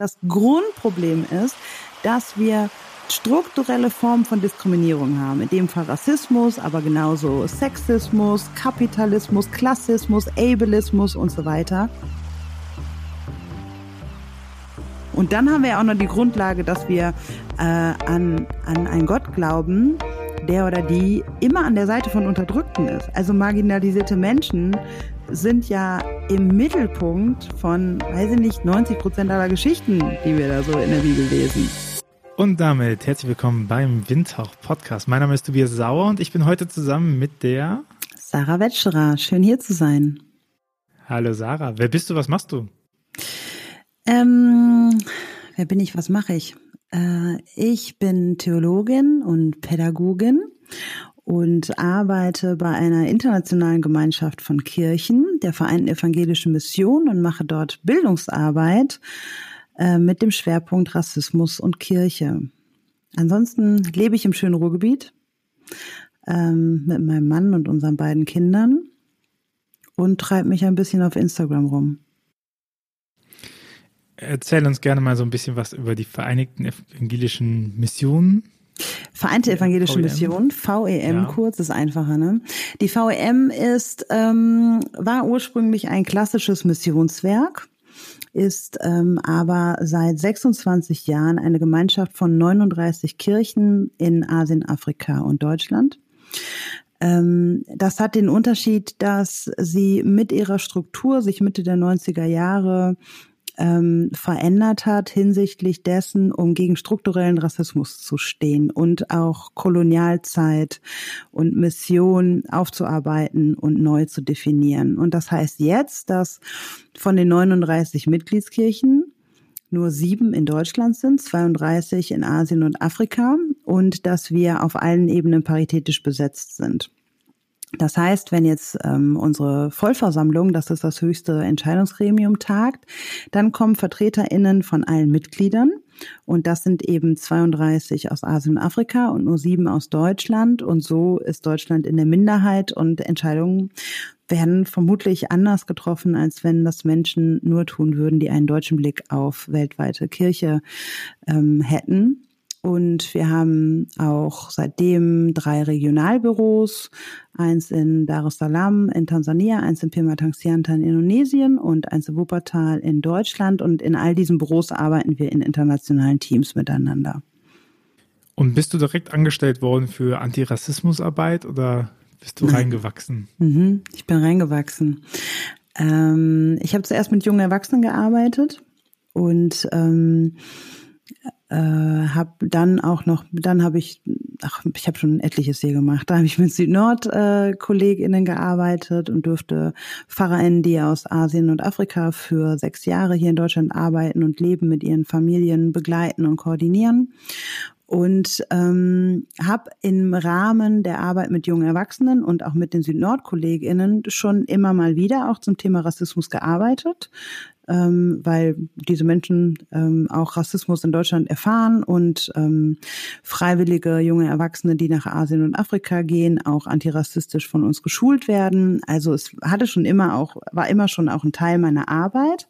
Das Grundproblem ist, dass wir strukturelle Formen von Diskriminierung haben. In dem Fall Rassismus, aber genauso Sexismus, Kapitalismus, Klassismus, Ableismus und so weiter. Und dann haben wir auch noch die Grundlage, dass wir äh, an, an einen Gott glauben, der oder die immer an der Seite von Unterdrückten ist. Also marginalisierte Menschen sind ja im Mittelpunkt von, weiß ich nicht, 90 Prozent aller Geschichten, die wir da so in der Bibel lesen. Und damit herzlich willkommen beim Windhauch Podcast. Mein Name ist Tobias Sauer und ich bin heute zusammen mit der Sarah Wetscherer. Schön hier zu sein. Hallo Sarah. Wer bist du? Was machst du? Ähm, wer bin ich? Was mache ich? Äh, ich bin Theologin und Pädagogin und arbeite bei einer internationalen Gemeinschaft von Kirchen, der Vereinten Evangelischen Mission und mache dort Bildungsarbeit äh, mit dem Schwerpunkt Rassismus und Kirche. Ansonsten lebe ich im schönen Ruhrgebiet ähm, mit meinem Mann und unseren beiden Kindern und treibe mich ein bisschen auf Instagram rum. Erzähl uns gerne mal so ein bisschen was über die Vereinigten Evangelischen Missionen. Vereinte Evangelische VEM. Mission, VEM ja. kurz, ist einfacher, ne? Die VEM ist, ähm, war ursprünglich ein klassisches Missionswerk, ist ähm, aber seit 26 Jahren eine Gemeinschaft von 39 Kirchen in Asien, Afrika und Deutschland. Ähm, das hat den Unterschied, dass sie mit ihrer Struktur sich Mitte der 90er Jahre ähm, verändert hat hinsichtlich dessen, um gegen strukturellen Rassismus zu stehen und auch Kolonialzeit und Mission aufzuarbeiten und neu zu definieren. Und das heißt jetzt, dass von den 39 Mitgliedskirchen nur sieben in Deutschland sind, 32 in Asien und Afrika und dass wir auf allen Ebenen paritätisch besetzt sind. Das heißt, wenn jetzt ähm, unsere Vollversammlung, das ist das höchste Entscheidungsgremium, tagt, dann kommen VertreterInnen von allen Mitgliedern. Und das sind eben 32 aus Asien und Afrika und nur sieben aus Deutschland. Und so ist Deutschland in der Minderheit und Entscheidungen werden vermutlich anders getroffen, als wenn das Menschen nur tun würden, die einen deutschen Blick auf weltweite Kirche ähm, hätten. Und wir haben auch seitdem drei Regionalbüros, eins in Dar es Salaam in Tansania, eins in Pematangsianta in Indonesien und eins in Wuppertal in Deutschland. Und in all diesen Büros arbeiten wir in internationalen Teams miteinander. Und bist du direkt angestellt worden für Antirassismusarbeit oder bist du reingewachsen? Mhm, ich bin reingewachsen. Ähm, ich habe zuerst mit jungen Erwachsenen gearbeitet und ähm, äh, habe dann auch noch, dann habe ich, ach, ich habe schon etliches hier gemacht. Da habe ich mit Süd-Nord-KollegInnen äh, gearbeitet und durfte PfarrerInnen, die aus Asien und Afrika für sechs Jahre hier in Deutschland arbeiten und leben, mit ihren Familien begleiten und koordinieren und ähm, habe im Rahmen der Arbeit mit jungen Erwachsenen und auch mit den Süd-Nord-KollegInnen schon immer mal wieder auch zum Thema Rassismus gearbeitet ähm, weil diese Menschen ähm, auch Rassismus in Deutschland erfahren und ähm, freiwillige junge Erwachsene, die nach Asien und Afrika gehen, auch antirassistisch von uns geschult werden. Also es hatte schon immer auch, war immer schon auch ein Teil meiner Arbeit.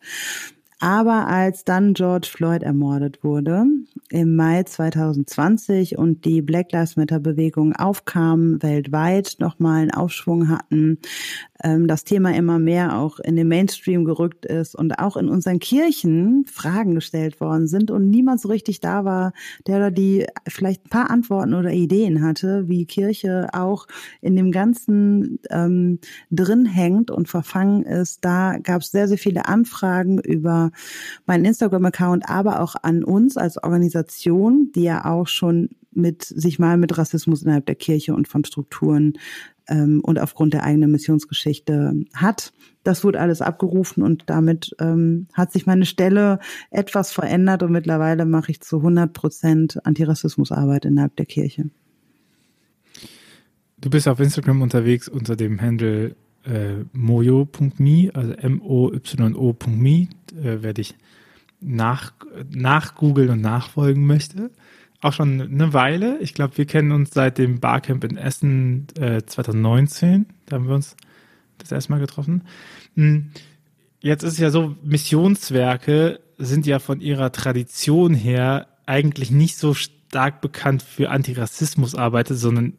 Aber als dann George Floyd ermordet wurde im Mai 2020 und die Black Lives Matter Bewegung aufkam, weltweit nochmal einen Aufschwung hatten, ähm, das Thema immer mehr auch in den Mainstream gerückt ist und auch in unseren Kirchen Fragen gestellt worden sind und niemand so richtig da war, der oder die vielleicht ein paar Antworten oder Ideen hatte, wie Kirche auch in dem Ganzen ähm, drin hängt und verfangen ist. Da gab es sehr, sehr viele Anfragen über meinen Instagram-Account, aber auch an uns als Organisation, die ja auch schon mit sich mal mit Rassismus innerhalb der Kirche und von Strukturen ähm, und aufgrund der eigenen Missionsgeschichte hat. Das wurde alles abgerufen und damit ähm, hat sich meine Stelle etwas verändert und mittlerweile mache ich zu 100 Prozent Antirassismusarbeit innerhalb der Kirche. Du bist auf Instagram unterwegs unter dem Handle äh, moyo.me, also M-O-Y-O.me, äh, wer dich nach, nachgoogeln und nachfolgen möchte auch schon eine Weile. Ich glaube, wir kennen uns seit dem Barcamp in Essen äh, 2019. Da haben wir uns das erste Mal getroffen. Hm. Jetzt ist es ja so, Missionswerke sind ja von ihrer Tradition her eigentlich nicht so stark bekannt für Antirassismusarbeit, sondern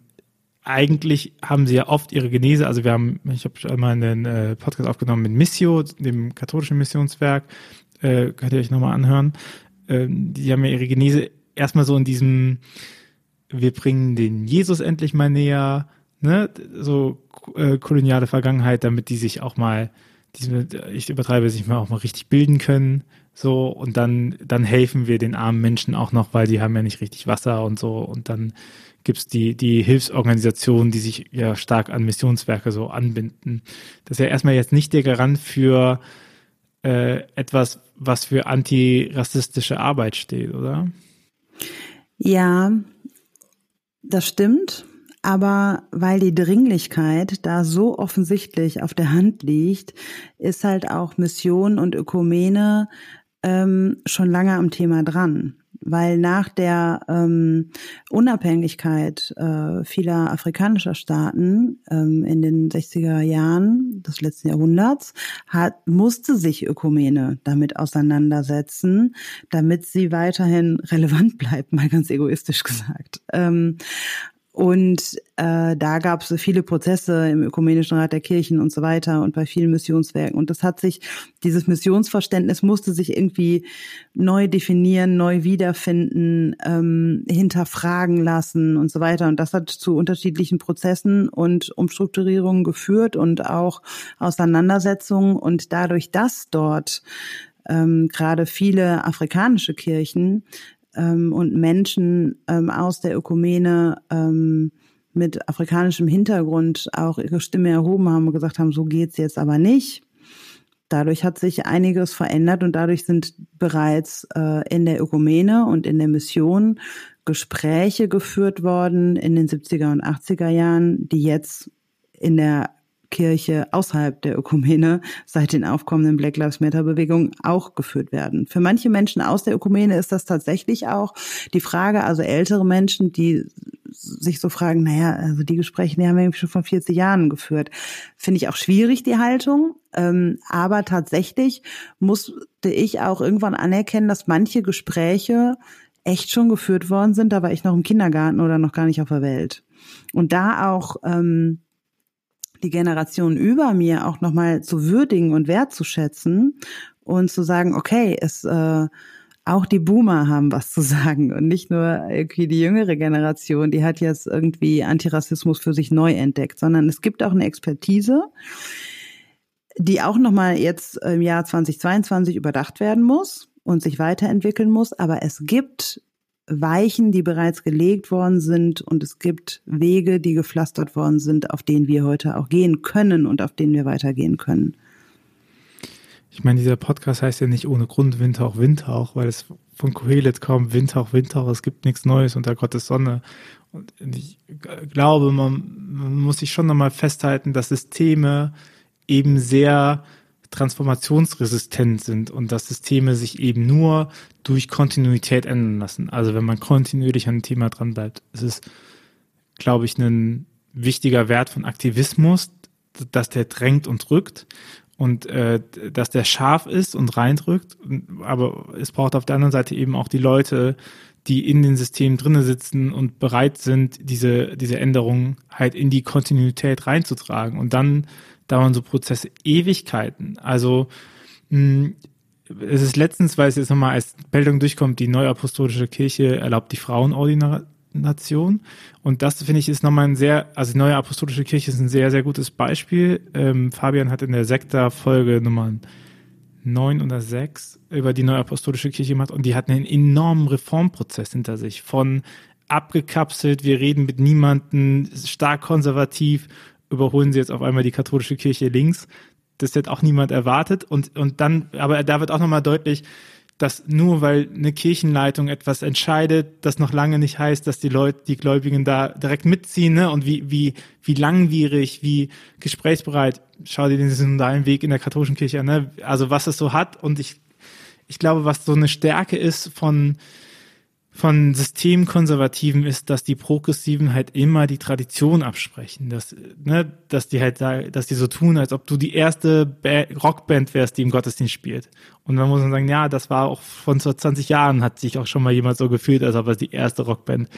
eigentlich haben sie ja oft ihre Genese, also wir haben, ich habe einmal einen äh, Podcast aufgenommen mit Missio, dem katholischen Missionswerk, äh, könnt ihr euch nochmal anhören. Äh, die haben ja ihre Genese erstmal so in diesem, wir bringen den Jesus endlich mal näher, ne, so äh, koloniale Vergangenheit, damit die sich auch mal, diese, ich übertreibe, sich mal auch mal richtig bilden können, so und dann dann helfen wir den armen Menschen auch noch, weil die haben ja nicht richtig Wasser und so und dann gibt's die die Hilfsorganisationen, die sich ja stark an Missionswerke so anbinden. Das ist ja erstmal jetzt nicht der Garant für äh, etwas, was für antirassistische Arbeit steht, oder? Ja, das stimmt. Aber weil die Dringlichkeit da so offensichtlich auf der Hand liegt, ist halt auch Mission und Ökumene ähm, schon lange am Thema dran weil nach der ähm, Unabhängigkeit äh, vieler afrikanischer Staaten ähm, in den 60er Jahren des letzten Jahrhunderts hat, musste sich Ökumene damit auseinandersetzen, damit sie weiterhin relevant bleibt, mal ganz egoistisch gesagt. Ähm, und äh, da gab es viele Prozesse im Ökumenischen Rat der Kirchen und so weiter und bei vielen Missionswerken. Und das hat sich, dieses Missionsverständnis musste sich irgendwie neu definieren, neu wiederfinden, ähm, hinterfragen lassen und so weiter. Und das hat zu unterschiedlichen Prozessen und Umstrukturierungen geführt und auch Auseinandersetzungen. Und dadurch, dass dort ähm, gerade viele afrikanische Kirchen ähm, und Menschen ähm, aus der Ökumene ähm, mit afrikanischem Hintergrund auch ihre Stimme erhoben haben und gesagt haben, so geht's jetzt aber nicht. Dadurch hat sich einiges verändert und dadurch sind bereits äh, in der Ökumene und in der Mission Gespräche geführt worden in den 70er und 80er Jahren, die jetzt in der Kirche außerhalb der Ökumene seit den aufkommenden Black Lives Matter Bewegungen auch geführt werden. Für manche Menschen aus der Ökumene ist das tatsächlich auch die Frage, also ältere Menschen, die sich so fragen, naja, also die Gespräche, die haben wir schon vor 40 Jahren geführt. Finde ich auch schwierig, die Haltung. Ähm, aber tatsächlich musste ich auch irgendwann anerkennen, dass manche Gespräche echt schon geführt worden sind. Da war ich noch im Kindergarten oder noch gar nicht auf der Welt. Und da auch ähm, die Generation über mir auch nochmal zu würdigen und wertzuschätzen und zu sagen, okay, es äh, auch die Boomer haben was zu sagen und nicht nur irgendwie die jüngere Generation, die hat jetzt irgendwie Antirassismus für sich neu entdeckt, sondern es gibt auch eine Expertise, die auch nochmal jetzt im Jahr 2022 überdacht werden muss und sich weiterentwickeln muss. Aber es gibt Weichen, die bereits gelegt worden sind und es gibt Wege, die gepflastert worden sind, auf denen wir heute auch gehen können und auf denen wir weitergehen können. Ich meine, dieser Podcast heißt ja nicht ohne Grund Windhauch, Windhauch, weil es von Kohelet kommt, Windhauch, Windhauch, es gibt nichts Neues unter Gottes Sonne. Und ich glaube, man, man muss sich schon nochmal festhalten, dass Systeme eben sehr transformationsresistent sind und dass Systeme sich eben nur durch Kontinuität ändern lassen. Also wenn man kontinuierlich an ein Thema dran bleibt, ist es, glaube ich, ein wichtiger Wert von Aktivismus, dass der drängt und drückt und äh, dass der scharf ist und reindrückt. Aber es braucht auf der anderen Seite eben auch die Leute, die in den Systemen drinnen sitzen und bereit sind, diese, diese Änderungen halt in die Kontinuität reinzutragen. Und dann dauern so Prozesse Ewigkeiten. Also mh, es ist letztens, weil es jetzt nochmal als Meldung durchkommt, die Neuapostolische Kirche erlaubt die Frauenordination. Und das finde ich ist nochmal ein sehr, also die Neue Apostolische Kirche ist ein sehr, sehr gutes Beispiel. Ähm, Fabian hat in der Sekta-Folge Nummer neun oder sechs über die Neue Apostolische Kirche gemacht und die hatten einen enormen Reformprozess hinter sich von abgekapselt, wir reden mit niemanden, stark konservativ überholen sie jetzt auf einmal die katholische Kirche links. Das hat auch niemand erwartet. Und, und dann, aber da wird auch nochmal deutlich, dass nur weil eine Kirchenleitung etwas entscheidet, das noch lange nicht heißt, dass die Leute, die Gläubigen da direkt mitziehen, ne? Und wie, wie, wie langwierig, wie gesprächsbereit, schau dir den synodalen Weg in der katholischen Kirche an, ne? Also was es so hat. Und ich, ich glaube, was so eine Stärke ist von, von Systemkonservativen ist, dass die Progressiven halt immer die Tradition absprechen, dass, ne, dass die halt, dass die so tun, als ob du die erste ba Rockband wärst, die im Gottesdienst spielt. Und dann muss man sagen, ja, das war auch von vor 20 Jahren hat sich auch schon mal jemand so gefühlt, als ob es die erste Rockband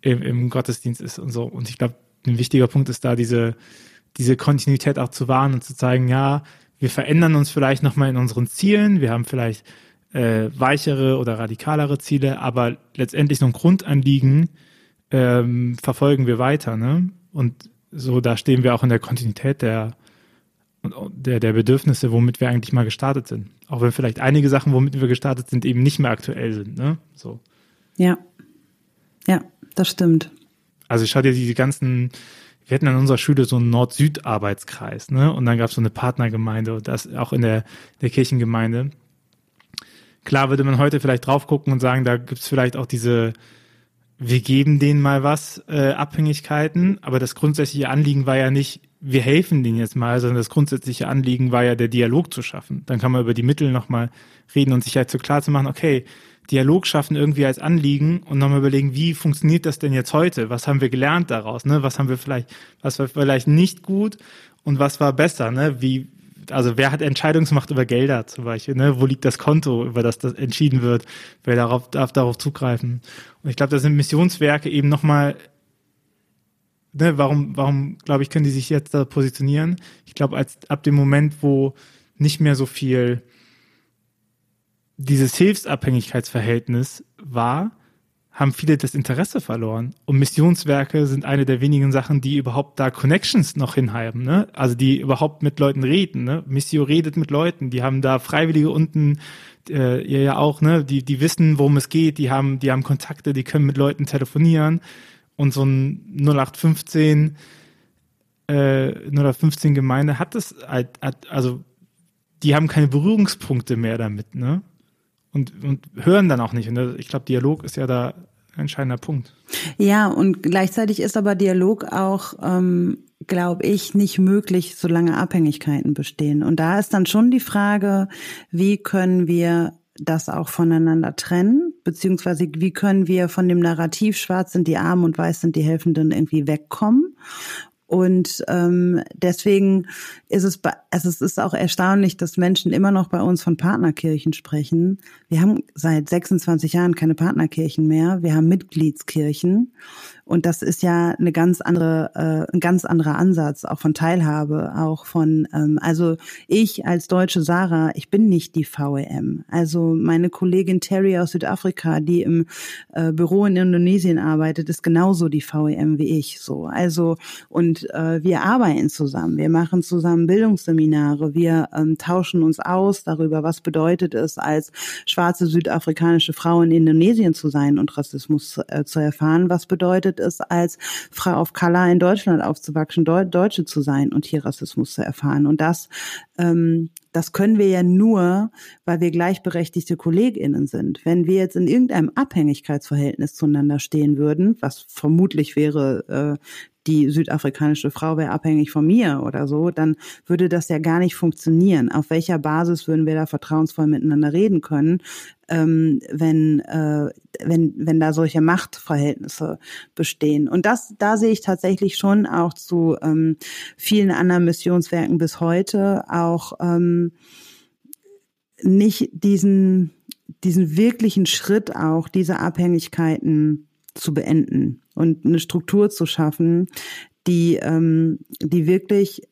im, im Gottesdienst ist und so. Und ich glaube, ein wichtiger Punkt ist da diese, diese Kontinuität auch zu wahren und zu zeigen, ja, wir verändern uns vielleicht nochmal in unseren Zielen, wir haben vielleicht äh, weichere oder radikalere Ziele, aber letztendlich so ein Grundanliegen ähm, verfolgen wir weiter. Ne? Und so, da stehen wir auch in der Kontinuität der, der, der Bedürfnisse, womit wir eigentlich mal gestartet sind. Auch wenn vielleicht einige Sachen, womit wir gestartet sind, eben nicht mehr aktuell sind. Ne? So. Ja. Ja, das stimmt. Also ich schaue dir diese ganzen, wir hatten an unserer Schule so einen Nord-Süd-Arbeitskreis, ne? Und dann gab es so eine Partnergemeinde und das auch in der, der Kirchengemeinde. Klar würde man heute vielleicht drauf gucken und sagen, da gibt's vielleicht auch diese, wir geben denen mal was, äh, Abhängigkeiten, aber das grundsätzliche Anliegen war ja nicht, wir helfen denen jetzt mal, sondern das grundsätzliche Anliegen war ja, der Dialog zu schaffen. Dann kann man über die Mittel nochmal reden und sich halt so klar zu machen, okay, Dialog schaffen irgendwie als Anliegen und nochmal überlegen, wie funktioniert das denn jetzt heute? Was haben wir gelernt daraus? Ne? Was haben wir vielleicht, was war vielleicht nicht gut und was war besser? Ne? Wie, also wer hat Entscheidungsmacht über Gelder zum Beispiel? Ne? Wo liegt das Konto, über das das entschieden wird? Wer darauf darf darauf zugreifen? Und ich glaube, da sind Missionswerke eben nochmal Ne, warum, warum, glaube ich, können die sich jetzt da positionieren? Ich glaube, als ab dem Moment, wo nicht mehr so viel dieses Hilfsabhängigkeitsverhältnis war, haben viele das Interesse verloren. Und Missionswerke sind eine der wenigen Sachen, die überhaupt da Connections noch hinhaben, ne? Also die überhaupt mit Leuten reden, ne? Missio redet mit Leuten, die haben da Freiwillige unten, äh, ihr ja auch, ne? Die, die wissen, worum es geht, die haben, die haben Kontakte, die können mit Leuten telefonieren. Und so ein 0815, äh, 0815 Gemeinde hat das halt, also die haben keine Berührungspunkte mehr damit, ne? Und, und hören dann auch nicht. Und ich glaube, Dialog ist ja da ein entscheidender Punkt. Ja, und gleichzeitig ist aber Dialog auch, ähm, glaube ich, nicht möglich, solange Abhängigkeiten bestehen. Und da ist dann schon die Frage, wie können wir das auch voneinander trennen, beziehungsweise wie können wir von dem Narrativ schwarz sind die Armen und weiß sind die Helfenden irgendwie wegkommen und ähm, deswegen ist es, also es ist auch erstaunlich, dass Menschen immer noch bei uns von Partnerkirchen sprechen. Wir haben seit 26 Jahren keine Partnerkirchen mehr. Wir haben Mitgliedskirchen. Und das ist ja eine ganz andere, äh, ein ganz anderer Ansatz, auch von Teilhabe, auch von, ähm, also ich als deutsche Sarah, ich bin nicht die VEM. Also meine Kollegin Terry aus Südafrika, die im äh, Büro in Indonesien arbeitet, ist genauso die VEM wie ich. So, also und äh, wir arbeiten zusammen, wir machen zusammen Bildungsseminare, wir ähm, tauschen uns aus darüber, was bedeutet es, als schwarze südafrikanische Frau in Indonesien zu sein und Rassismus äh, zu erfahren, was bedeutet bedeutet es, als Frau of Color in Deutschland aufzuwachsen, Deutsche zu sein und hier Rassismus zu erfahren. Und das, ähm, das können wir ja nur, weil wir gleichberechtigte KollegInnen sind. Wenn wir jetzt in irgendeinem Abhängigkeitsverhältnis zueinander stehen würden, was vermutlich wäre, äh, die südafrikanische Frau wäre abhängig von mir oder so, dann würde das ja gar nicht funktionieren. Auf welcher Basis würden wir da vertrauensvoll miteinander reden können, ähm, wenn, äh, wenn, wenn da solche Machtverhältnisse bestehen? Und das, da sehe ich tatsächlich schon auch zu ähm, vielen anderen Missionswerken bis heute auch ähm, nicht diesen, diesen wirklichen Schritt auch, diese Abhängigkeiten zu beenden und eine Struktur zu schaffen, die, ähm, die wirklich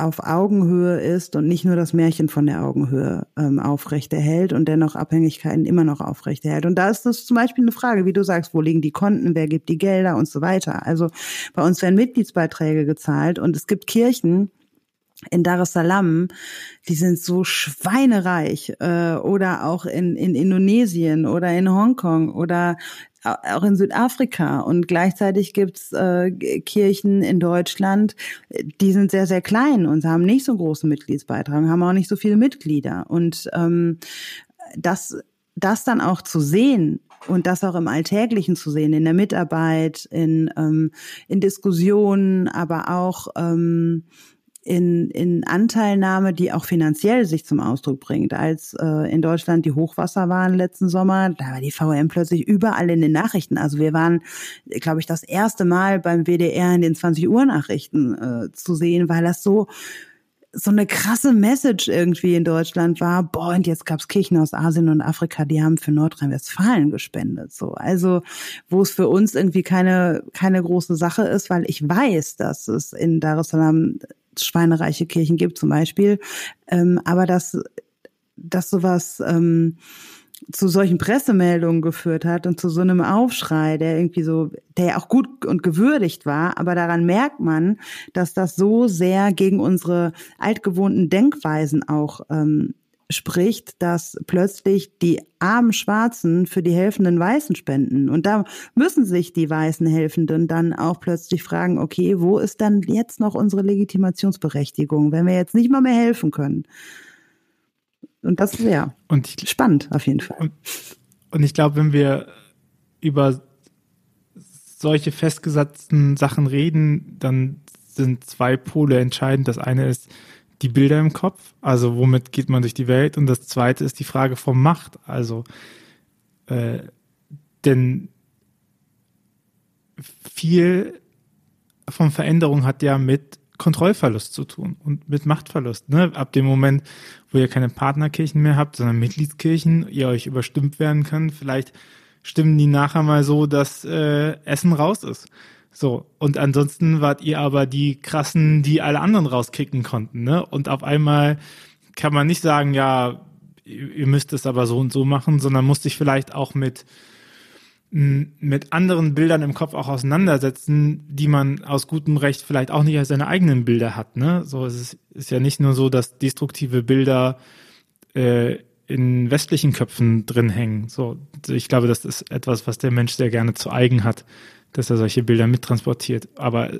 auf Augenhöhe ist und nicht nur das Märchen von der Augenhöhe ähm, aufrechterhält und dennoch Abhängigkeiten immer noch aufrechterhält. Und da ist das zum Beispiel eine Frage, wie du sagst, wo liegen die Konten, wer gibt die Gelder und so weiter. Also bei uns werden Mitgliedsbeiträge gezahlt und es gibt Kirchen, in Dar es Salaam, die sind so schweinereich äh, oder auch in, in Indonesien oder in Hongkong oder auch in Südafrika und gleichzeitig gibt's äh, Kirchen in Deutschland, die sind sehr, sehr klein und haben nicht so großen Mitgliedsbeitrag, haben auch nicht so viele Mitglieder. Und ähm, das, das dann auch zu sehen und das auch im Alltäglichen zu sehen, in der Mitarbeit, in, ähm, in Diskussionen, aber auch ähm, in, in Anteilnahme, die auch finanziell sich zum Ausdruck bringt. Als äh, in Deutschland die Hochwasser waren letzten Sommer, da war die VM plötzlich überall in den Nachrichten. Also wir waren, glaube ich, das erste Mal beim WDR in den 20 Uhr Nachrichten äh, zu sehen, weil das so so eine krasse Message irgendwie in Deutschland war, boah, und jetzt gab's Kirchen aus Asien und Afrika, die haben für Nordrhein-Westfalen gespendet. So, also wo es für uns irgendwie keine keine große Sache ist, weil ich weiß, dass es in Dar es Salaam schweinereiche Kirchen gibt zum Beispiel, ähm, aber dass dass sowas ähm, zu solchen Pressemeldungen geführt hat und zu so einem Aufschrei, der irgendwie so, der ja auch gut und gewürdigt war, aber daran merkt man, dass das so sehr gegen unsere altgewohnten Denkweisen auch ähm, spricht, dass plötzlich die armen Schwarzen für die helfenden Weißen spenden. Und da müssen sich die weißen Helfenden dann auch plötzlich fragen, okay, wo ist dann jetzt noch unsere Legitimationsberechtigung, wenn wir jetzt nicht mal mehr helfen können? Und das ist ja und ich, spannend auf jeden Fall. Und, und ich glaube, wenn wir über solche festgesetzten Sachen reden, dann sind zwei Pole entscheidend. Das eine ist die Bilder im Kopf, also womit geht man durch die Welt, und das zweite ist die Frage von Macht. Also äh, denn viel von Veränderung hat ja mit Kontrollverlust zu tun und mit Machtverlust. Ne? Ab dem Moment, wo ihr keine Partnerkirchen mehr habt, sondern Mitgliedskirchen, ihr euch überstimmt werden könnt, vielleicht stimmen die nachher mal so, dass äh, Essen raus ist. So, und ansonsten wart ihr aber die krassen, die alle anderen rauskicken konnten, ne? Und auf einmal kann man nicht sagen, ja, ihr müsst es aber so und so machen, sondern muss sich vielleicht auch mit mit anderen Bildern im Kopf auch auseinandersetzen, die man aus gutem Recht vielleicht auch nicht als seine eigenen Bilder hat. Ne? So es ist, ist ja nicht nur so, dass destruktive Bilder äh, in westlichen Köpfen drin hängen. So, ich glaube, das ist etwas, was der Mensch sehr gerne zu eigen hat, dass er solche Bilder mittransportiert. Aber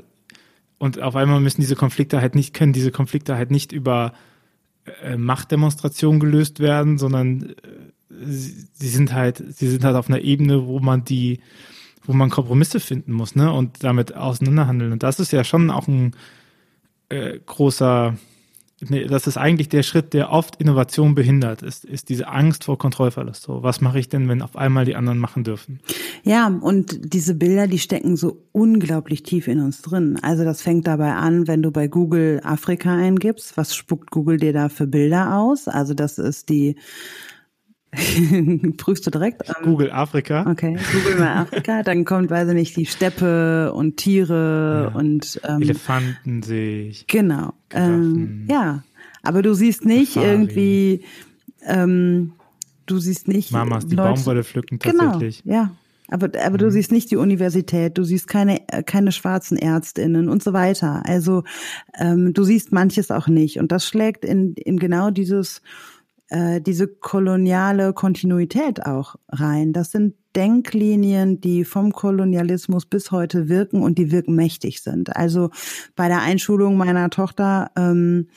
und auf einmal müssen diese Konflikte halt nicht, können diese Konflikte halt nicht über äh, Machtdemonstrationen gelöst werden, sondern äh, sie sind halt, sie sind halt auf einer Ebene, wo man die, wo man Kompromisse finden muss, ne, und damit auseinanderhandeln. Und das ist ja schon auch ein äh, großer, das ist eigentlich der Schritt, der oft Innovation behindert, ist, ist diese Angst vor Kontrollverlust. So, was mache ich denn, wenn auf einmal die anderen machen dürfen? Ja, und diese Bilder, die stecken so unglaublich tief in uns drin. Also das fängt dabei an, wenn du bei Google Afrika eingibst, was spuckt Google dir da für Bilder aus? Also das ist die Prüfst du direkt? Ich Google Afrika. Okay, Google mal Afrika, dann kommt, weiß ich nicht, die Steppe und Tiere ja. und ähm, Elefanten sehe ich. Genau. Ähm, ja, aber du siehst nicht Safari. irgendwie, ähm, du siehst nicht. Mamas, die Leute, Baumwolle pflücken genau, tatsächlich. Genau, ja. Aber, aber mhm. du siehst nicht die Universität, du siehst keine, keine schwarzen Ärztinnen und so weiter. Also ähm, du siehst manches auch nicht. Und das schlägt in, in genau dieses äh, diese koloniale Kontinuität auch rein. Das sind Denklinien, die vom Kolonialismus bis heute wirken und die wirken mächtig sind. Also bei der Einschulung meiner Tochter ähm,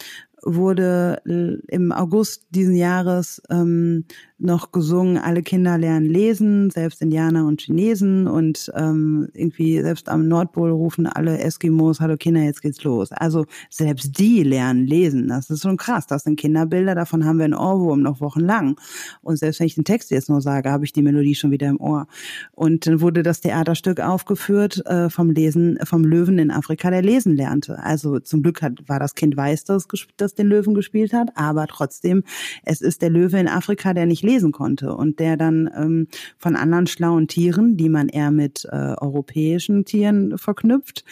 wurde im August diesen Jahres ähm, noch gesungen, alle Kinder lernen lesen, selbst Indianer und Chinesen und ähm, irgendwie selbst am Nordpol rufen alle Eskimos, hallo Kinder, jetzt geht's los. Also selbst die lernen lesen. Das ist schon krass. Das sind Kinderbilder, davon haben wir einen Ohrwurm noch wochenlang. Und selbst wenn ich den Text jetzt nur sage, habe ich die Melodie schon wieder im Ohr. Und dann wurde das Theaterstück aufgeführt äh, vom Lesen, vom Löwen in Afrika, der lesen lernte. Also zum Glück hat, war das Kind weiß, dass, das den Löwen gespielt hat, aber trotzdem, es ist der Löwe in Afrika, der nicht lesen konnte und der dann ähm, von anderen schlauen Tieren, die man eher mit äh, europäischen Tieren verknüpft,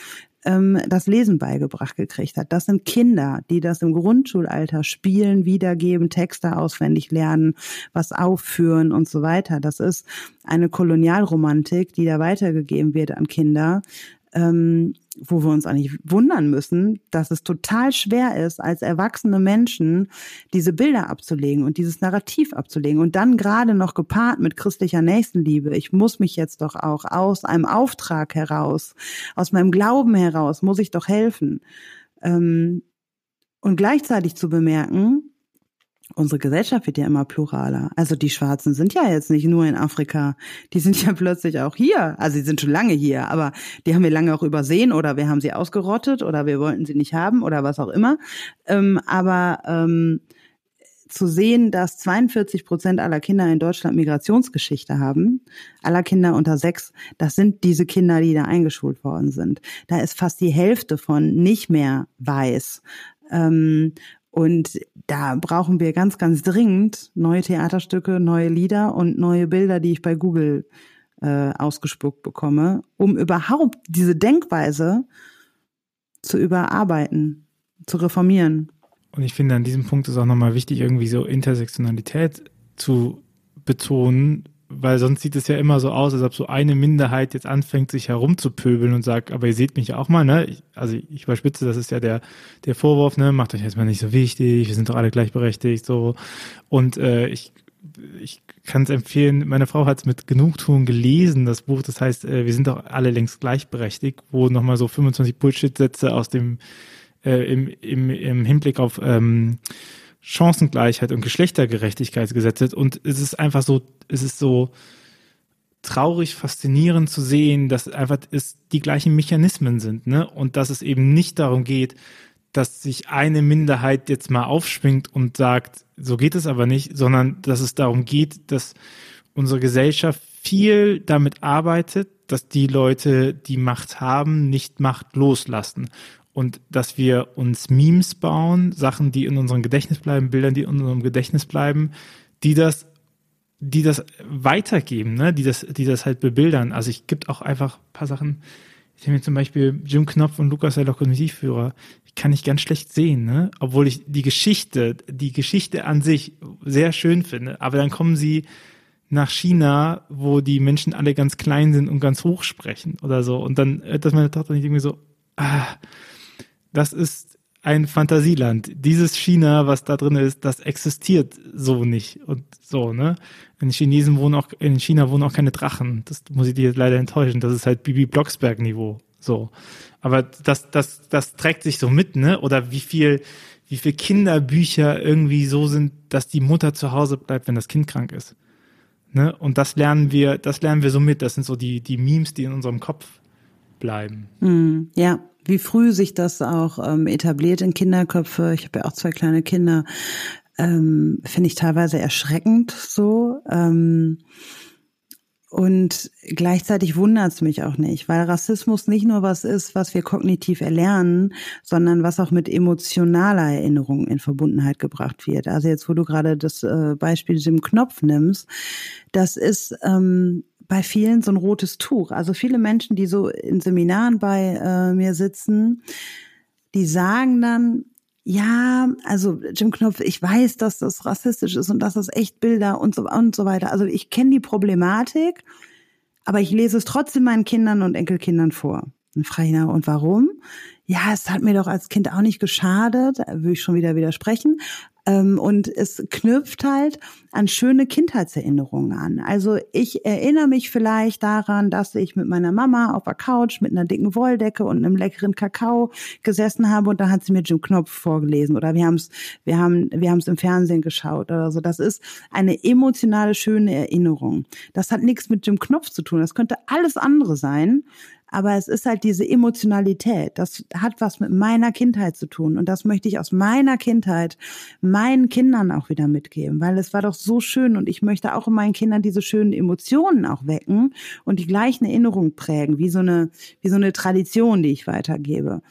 ähm, das Lesen beigebracht gekriegt hat. Das sind Kinder, die das im Grundschulalter spielen, wiedergeben, Texte auswendig lernen, was aufführen und so weiter. Das ist eine Kolonialromantik, die da weitergegeben wird an Kinder, ähm, wo wir uns eigentlich wundern müssen, dass es total schwer ist, als erwachsene Menschen diese Bilder abzulegen und dieses Narrativ abzulegen und dann gerade noch gepaart mit christlicher Nächstenliebe. Ich muss mich jetzt doch auch aus einem Auftrag heraus, aus meinem Glauben heraus, muss ich doch helfen. Ähm, und gleichzeitig zu bemerken, unsere Gesellschaft wird ja immer pluraler. Also die Schwarzen sind ja jetzt nicht nur in Afrika, die sind ja plötzlich auch hier. Also sie sind schon lange hier, aber die haben wir lange auch übersehen oder wir haben sie ausgerottet oder wir wollten sie nicht haben oder was auch immer. Ähm, aber ähm, zu sehen, dass 42 Prozent aller Kinder in Deutschland Migrationsgeschichte haben, aller Kinder unter sechs, das sind diese Kinder, die da eingeschult worden sind. Da ist fast die Hälfte von nicht mehr weiß. Ähm, und da brauchen wir ganz, ganz dringend neue Theaterstücke, neue Lieder und neue Bilder, die ich bei Google äh, ausgespuckt bekomme, um überhaupt diese Denkweise zu überarbeiten, zu reformieren. Und ich finde, an diesem Punkt ist auch nochmal wichtig, irgendwie so Intersektionalität zu betonen, weil sonst sieht es ja immer so aus, als ob so eine Minderheit jetzt anfängt, sich herumzupöbeln und sagt, aber ihr seht mich auch mal, ne? Ich, also ich überspitze, das ist ja der, der Vorwurf, ne? Macht euch erstmal nicht so wichtig, wir sind doch alle gleichberechtigt, so. Und äh, ich, ich kann es empfehlen, meine Frau hat es mit Genugtuung gelesen, das Buch, das heißt, äh, wir sind doch alle längst gleichberechtigt, wo nochmal so 25 Bullshit-Sätze aus dem, äh, im, im, im Hinblick auf ähm, Chancengleichheit und Geschlechtergerechtigkeit gesetzt und es ist einfach so, es ist so traurig, faszinierend zu sehen, dass einfach es die gleichen Mechanismen sind, ne? Und dass es eben nicht darum geht, dass sich eine Minderheit jetzt mal aufschwingt und sagt, so geht es aber nicht, sondern dass es darum geht, dass unsere Gesellschaft viel damit arbeitet, dass die Leute, die Macht haben, nicht Macht loslassen und dass wir uns Memes bauen, Sachen, die in unserem Gedächtnis bleiben, Bildern, die in unserem Gedächtnis bleiben, die das, die das weitergeben, ne? die das, die das halt bebildern. Also ich gibt auch einfach ein paar Sachen. Ich mir zum Beispiel Jim Knopf und Lukas der Lokomotivführer, kann ich ganz schlecht sehen, ne? Obwohl ich die Geschichte, die Geschichte an sich sehr schön finde. Aber dann kommen sie nach China, wo die Menschen alle ganz klein sind und ganz hoch sprechen oder so. Und dann, dass meine Tochter nicht irgendwie so, ah, das ist ein Fantasieland. Dieses China, was da drin ist, das existiert so nicht und so, ne? In Chinesen wohnen auch, in China wohnen auch keine Drachen. Das muss ich dir leider enttäuschen. Das ist halt Bibi Blocksberg Niveau. So. Aber das, das, das trägt sich so mit, ne? Oder wie viel, wie viel Kinderbücher irgendwie so sind, dass die Mutter zu Hause bleibt, wenn das Kind krank ist. Ne? Und das lernen wir, das lernen wir so mit. Das sind so die, die Memes, die in unserem Kopf bleiben. Mm, ja, wie früh sich das auch ähm, etabliert in Kinderköpfe. Ich habe ja auch zwei kleine Kinder. Ähm, Finde ich teilweise erschreckend so. Ähm, und gleichzeitig wundert es mich auch nicht, weil Rassismus nicht nur was ist, was wir kognitiv erlernen, sondern was auch mit emotionaler Erinnerung in Verbundenheit gebracht wird. Also jetzt, wo du gerade das äh, Beispiel Jim Knopf nimmst, das ist ähm, bei vielen so ein rotes Tuch. Also viele Menschen, die so in Seminaren bei äh, mir sitzen, die sagen dann, ja, also Jim Knopf, ich weiß, dass das rassistisch ist und dass das echt Bilder und so und so weiter. Also ich kenne die Problematik, aber ich lese es trotzdem meinen Kindern und Enkelkindern vor. Und frage und warum? Ja, es hat mir doch als Kind auch nicht geschadet, würde ich schon wieder widersprechen. Ähm, und es knüpft halt an schöne Kindheitserinnerungen an. Also ich erinnere mich vielleicht daran, dass ich mit meiner Mama auf der Couch mit einer dicken Wolldecke und einem leckeren Kakao gesessen habe und da hat sie mir Jim Knopf vorgelesen oder wir haben es wir haben wir haben es im Fernsehen geschaut oder so. Das ist eine emotionale schöne Erinnerung. Das hat nichts mit Jim Knopf zu tun. Das könnte alles andere sein. Aber es ist halt diese Emotionalität. Das hat was mit meiner Kindheit zu tun. Und das möchte ich aus meiner Kindheit meinen Kindern auch wieder mitgeben, weil es war doch so schön und ich möchte auch in meinen Kindern diese schönen Emotionen auch wecken und die gleichen Erinnerungen prägen, wie so eine, wie so eine Tradition, die ich weitergebe.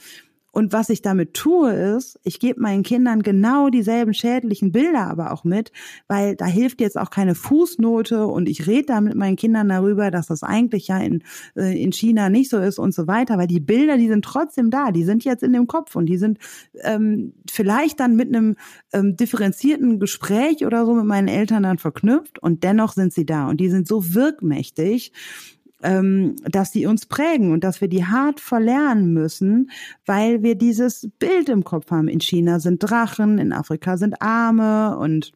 Und was ich damit tue, ist, ich gebe meinen Kindern genau dieselben schädlichen Bilder aber auch mit, weil da hilft jetzt auch keine Fußnote und ich rede da mit meinen Kindern darüber, dass das eigentlich ja in, äh, in China nicht so ist und so weiter, weil die Bilder, die sind trotzdem da, die sind jetzt in dem Kopf und die sind ähm, vielleicht dann mit einem ähm, differenzierten Gespräch oder so mit meinen Eltern dann verknüpft und dennoch sind sie da und die sind so wirkmächtig, ähm, dass sie uns prägen und dass wir die hart verlernen müssen, weil wir dieses Bild im Kopf haben. In China sind Drachen, in Afrika sind Arme und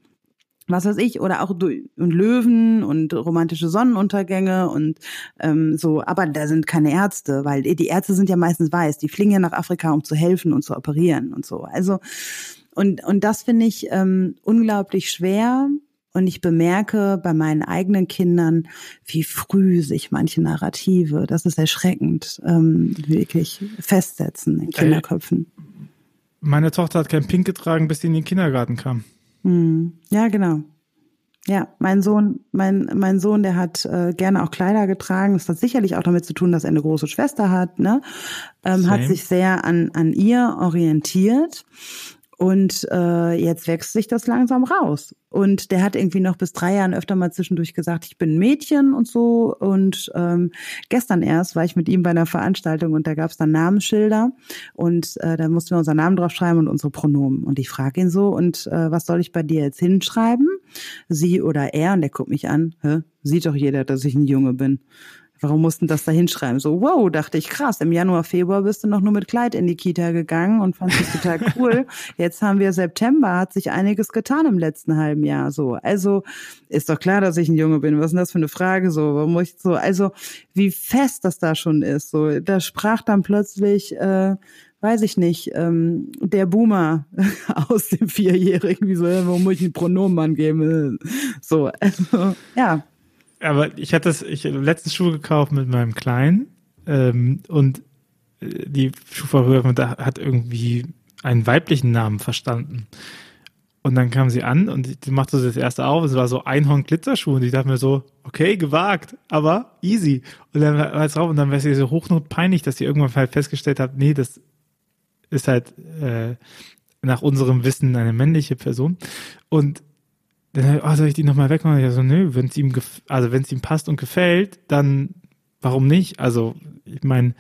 was weiß ich, oder auch und Löwen und romantische Sonnenuntergänge und ähm, so, aber da sind keine Ärzte, weil die Ärzte sind ja meistens weiß, die fliegen ja nach Afrika, um zu helfen und zu operieren und so. Also Und, und das finde ich ähm, unglaublich schwer. Und ich bemerke bei meinen eigenen Kindern, wie früh sich manche Narrative, das ist erschreckend, ähm, wirklich festsetzen in Kinderköpfen. Meine Tochter hat kein Pink getragen, bis sie in den Kindergarten kam. Hm. Ja, genau. Ja, mein Sohn, mein, mein Sohn, der hat äh, gerne auch Kleider getragen. Das hat sicherlich auch damit zu tun, dass er eine große Schwester hat, ne? Ähm, hat sich sehr an, an ihr orientiert. Und äh, jetzt wächst sich das langsam raus. Und der hat irgendwie noch bis drei Jahren öfter mal zwischendurch gesagt, ich bin ein Mädchen und so. Und ähm, gestern erst war ich mit ihm bei einer Veranstaltung und da gab es dann Namensschilder und äh, da mussten wir unseren Namen draufschreiben und unsere Pronomen. Und ich frage ihn so, und äh, was soll ich bei dir jetzt hinschreiben? Sie oder er? Und der guckt mich an, Hä? sieht doch jeder, dass ich ein Junge bin. Warum mussten das da hinschreiben? So, wow, dachte ich, krass. Im Januar, Februar bist du noch nur mit Kleid in die Kita gegangen und fand es total cool. Jetzt haben wir September, hat sich einiges getan im letzten halben Jahr. So, also ist doch klar, dass ich ein Junge bin. Was ist denn das für eine Frage? So, warum muss ich so, also wie fest das da schon ist. So, da sprach dann plötzlich, äh, weiß ich nicht, ähm, der Boomer aus dem Vierjährigen, wie so, warum muss ich ein Pronomen angeben? So, also, ja aber ich hatte das, ich habe letztens Schuhe gekauft mit meinem Kleinen ähm, und äh, die Schuhverkäuferin hat irgendwie einen weiblichen Namen verstanden. Und dann kam sie an und die machte so das erste auf. Es war so Einhorn-Glitzerschuh. Und ich dachte mir so, okay, gewagt, aber easy. Und dann war es drauf und dann war sie so hochnot peinlich, dass sie irgendwann halt festgestellt hat, nee, das ist halt äh, nach unserem Wissen eine männliche Person. Und dann, oh, soll ich die nochmal wegmachen? Ja, so, nö, wenn es ihm, also wenn es ihm passt und gefällt, dann warum nicht? Also, ich meine,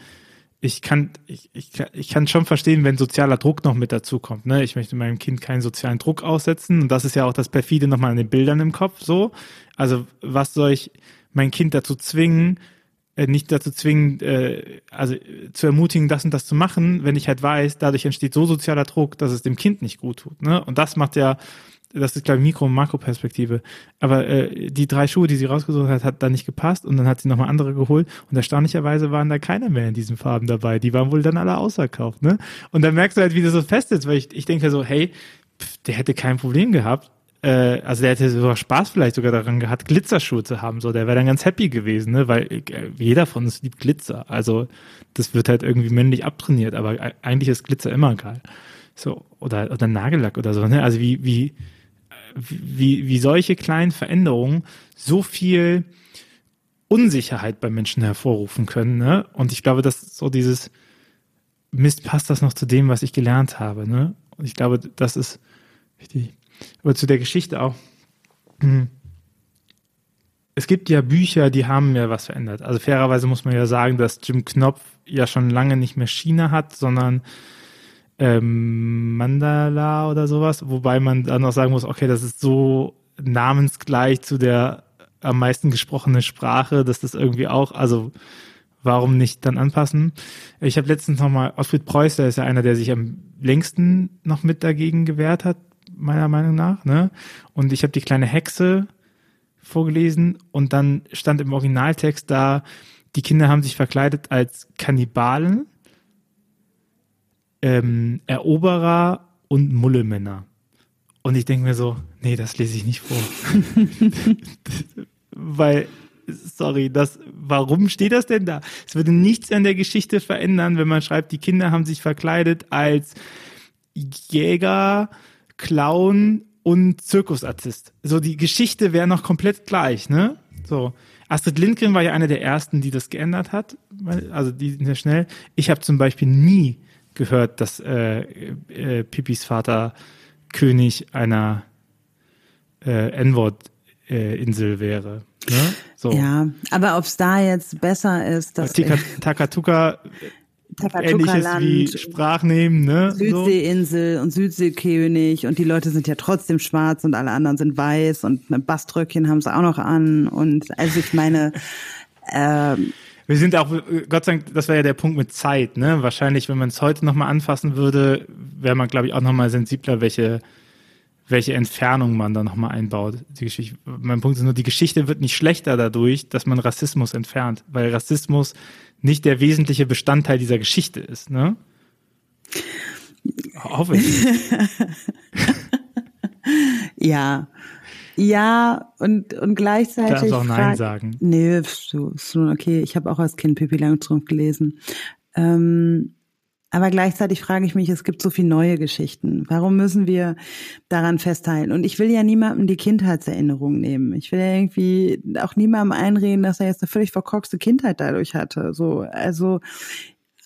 ich kann, ich, ich, ich kann schon verstehen, wenn sozialer Druck noch mit dazu kommt. Ne? Ich möchte meinem Kind keinen sozialen Druck aussetzen. Und das ist ja auch das perfide nochmal an den Bildern im Kopf so. Also, was soll ich mein Kind dazu zwingen, äh, nicht dazu zwingen, äh, also zu ermutigen, das und das zu machen, wenn ich halt weiß, dadurch entsteht so sozialer Druck, dass es dem Kind nicht gut tut. Ne? Und das macht ja das ist glaube ich Mikro- und Makroperspektive. Aber äh, die drei Schuhe, die sie rausgesucht hat, hat da nicht gepasst und dann hat sie nochmal andere geholt und erstaunlicherweise waren da keine mehr in diesen Farben dabei. Die waren wohl dann alle ausverkauft, ne? Und dann merkst du halt, wie das so fest ist, weil ich, ich denke so, hey, pff, der hätte kein Problem gehabt. Äh, also der hätte sogar Spaß vielleicht sogar daran gehabt, Glitzerschuhe zu haben. So, der wäre dann ganz happy gewesen, ne? Weil äh, jeder von uns liebt Glitzer. Also das wird halt irgendwie männlich abtrainiert, aber eigentlich ist Glitzer immer geil. So, oder, oder Nagellack oder so, ne? Also wie, wie, wie, wie solche kleinen Veränderungen so viel Unsicherheit bei Menschen hervorrufen können. Ne? Und ich glaube, dass so dieses Mist passt das noch zu dem, was ich gelernt habe. Ne? Und ich glaube, das ist wichtig. Aber zu der Geschichte auch. Hm. Es gibt ja Bücher, die haben ja was verändert. Also fairerweise muss man ja sagen, dass Jim Knopf ja schon lange nicht mehr China hat, sondern ähm, Mandala oder sowas, wobei man dann auch sagen muss, okay, das ist so namensgleich zu der am meisten gesprochenen Sprache, dass das irgendwie auch, also warum nicht dann anpassen? Ich habe letztens nochmal, Osfried Preuß, der ist ja einer, der sich am längsten noch mit dagegen gewehrt hat, meiner Meinung nach, ne? Und ich habe die kleine Hexe vorgelesen und dann stand im Originaltext da, die Kinder haben sich verkleidet als Kannibalen ähm, Eroberer und Mullemänner. Und ich denke mir so, nee, das lese ich nicht vor. Weil, sorry, das, warum steht das denn da? Es würde nichts an der Geschichte verändern, wenn man schreibt, die Kinder haben sich verkleidet als Jäger, Clown und Zirkusartist. So, die Geschichte wäre noch komplett gleich, ne? So. Astrid Lindgren war ja eine der ersten, die das geändert hat. Also die sehr schnell. Ich habe zum Beispiel nie gehört, dass äh, äh, Pipis Vater König einer äh, N-Wort-Insel wäre. Ne? So. Ja, aber ob es da jetzt besser ist, dass Tika, Takatuka ähnliches wie Sprachnehmen, ne? Südseeinsel so. und Südseekönig und die Leute sind ja trotzdem schwarz und alle anderen sind weiß und ein Baströckchen haben sie auch noch an und also ich meine, ähm, wir sind auch, Gott sei Dank, das wäre ja der Punkt mit Zeit, ne? Wahrscheinlich, wenn man es heute nochmal anfassen würde, wäre man, glaube ich, auch nochmal sensibler, welche, welche Entfernung man da nochmal einbaut. Die Geschichte, mein Punkt ist nur, die Geschichte wird nicht schlechter dadurch, dass man Rassismus entfernt, weil Rassismus nicht der wesentliche Bestandteil dieser Geschichte ist, ne? Hoffe ich. ja. Ja, und, und gleichzeitig. Darfst auch Nein frag, sagen. Nee, so, ist okay. Ich habe auch als Kind Pippi Langstrumpf gelesen. Ähm, aber gleichzeitig frage ich mich, es gibt so viele neue Geschichten. Warum müssen wir daran festhalten? Und ich will ja niemandem die Kindheitserinnerung nehmen. Ich will ja irgendwie auch niemandem einreden, dass er jetzt eine völlig verkorkste Kindheit dadurch hatte. So, also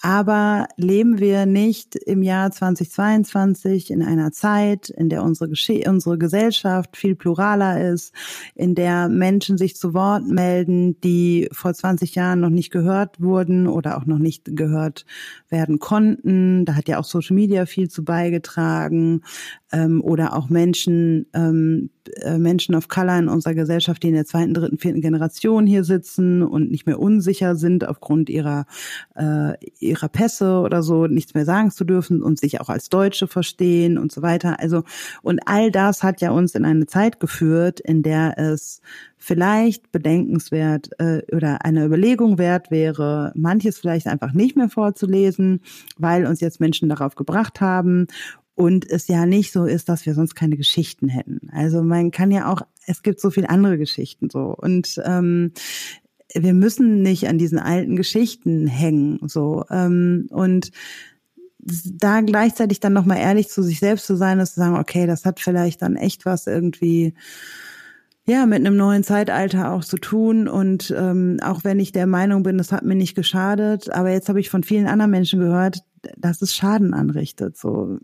aber leben wir nicht im Jahr 2022 in einer Zeit, in der unsere, unsere Gesellschaft viel pluraler ist, in der Menschen sich zu Wort melden, die vor 20 Jahren noch nicht gehört wurden oder auch noch nicht gehört werden konnten. Da hat ja auch Social Media viel zu beigetragen ähm, oder auch Menschen, ähm, äh, Menschen of Color in unserer Gesellschaft, die in der zweiten, dritten, vierten Generation hier sitzen und nicht mehr unsicher sind aufgrund ihrer, äh, ihrer Pässe oder so, nichts mehr sagen zu dürfen und sich auch als Deutsche verstehen und so weiter. Also, und all das hat ja uns in eine Zeit geführt, in der es vielleicht bedenkenswert äh, oder eine Überlegung wert wäre, manches vielleicht einfach nicht mehr vorzulesen, weil uns jetzt Menschen darauf gebracht haben und es ja nicht so ist, dass wir sonst keine Geschichten hätten. Also man kann ja auch, es gibt so viele andere Geschichten so und ähm, wir müssen nicht an diesen alten Geschichten hängen so ähm, und da gleichzeitig dann nochmal ehrlich zu sich selbst zu sein, ist zu sagen, okay, das hat vielleicht dann echt was irgendwie ja, mit einem neuen Zeitalter auch zu tun. Und ähm, auch wenn ich der Meinung bin, das hat mir nicht geschadet, aber jetzt habe ich von vielen anderen Menschen gehört, dass es Schaden anrichtet. So,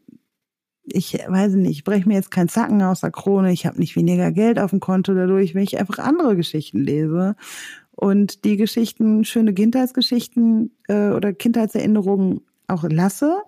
ich weiß nicht, ich breche mir jetzt keinen Zacken aus der Krone, ich habe nicht weniger Geld auf dem Konto dadurch, wenn ich einfach andere Geschichten lese. Und die Geschichten, schöne Kindheitsgeschichten äh, oder Kindheitserinnerungen auch lasse.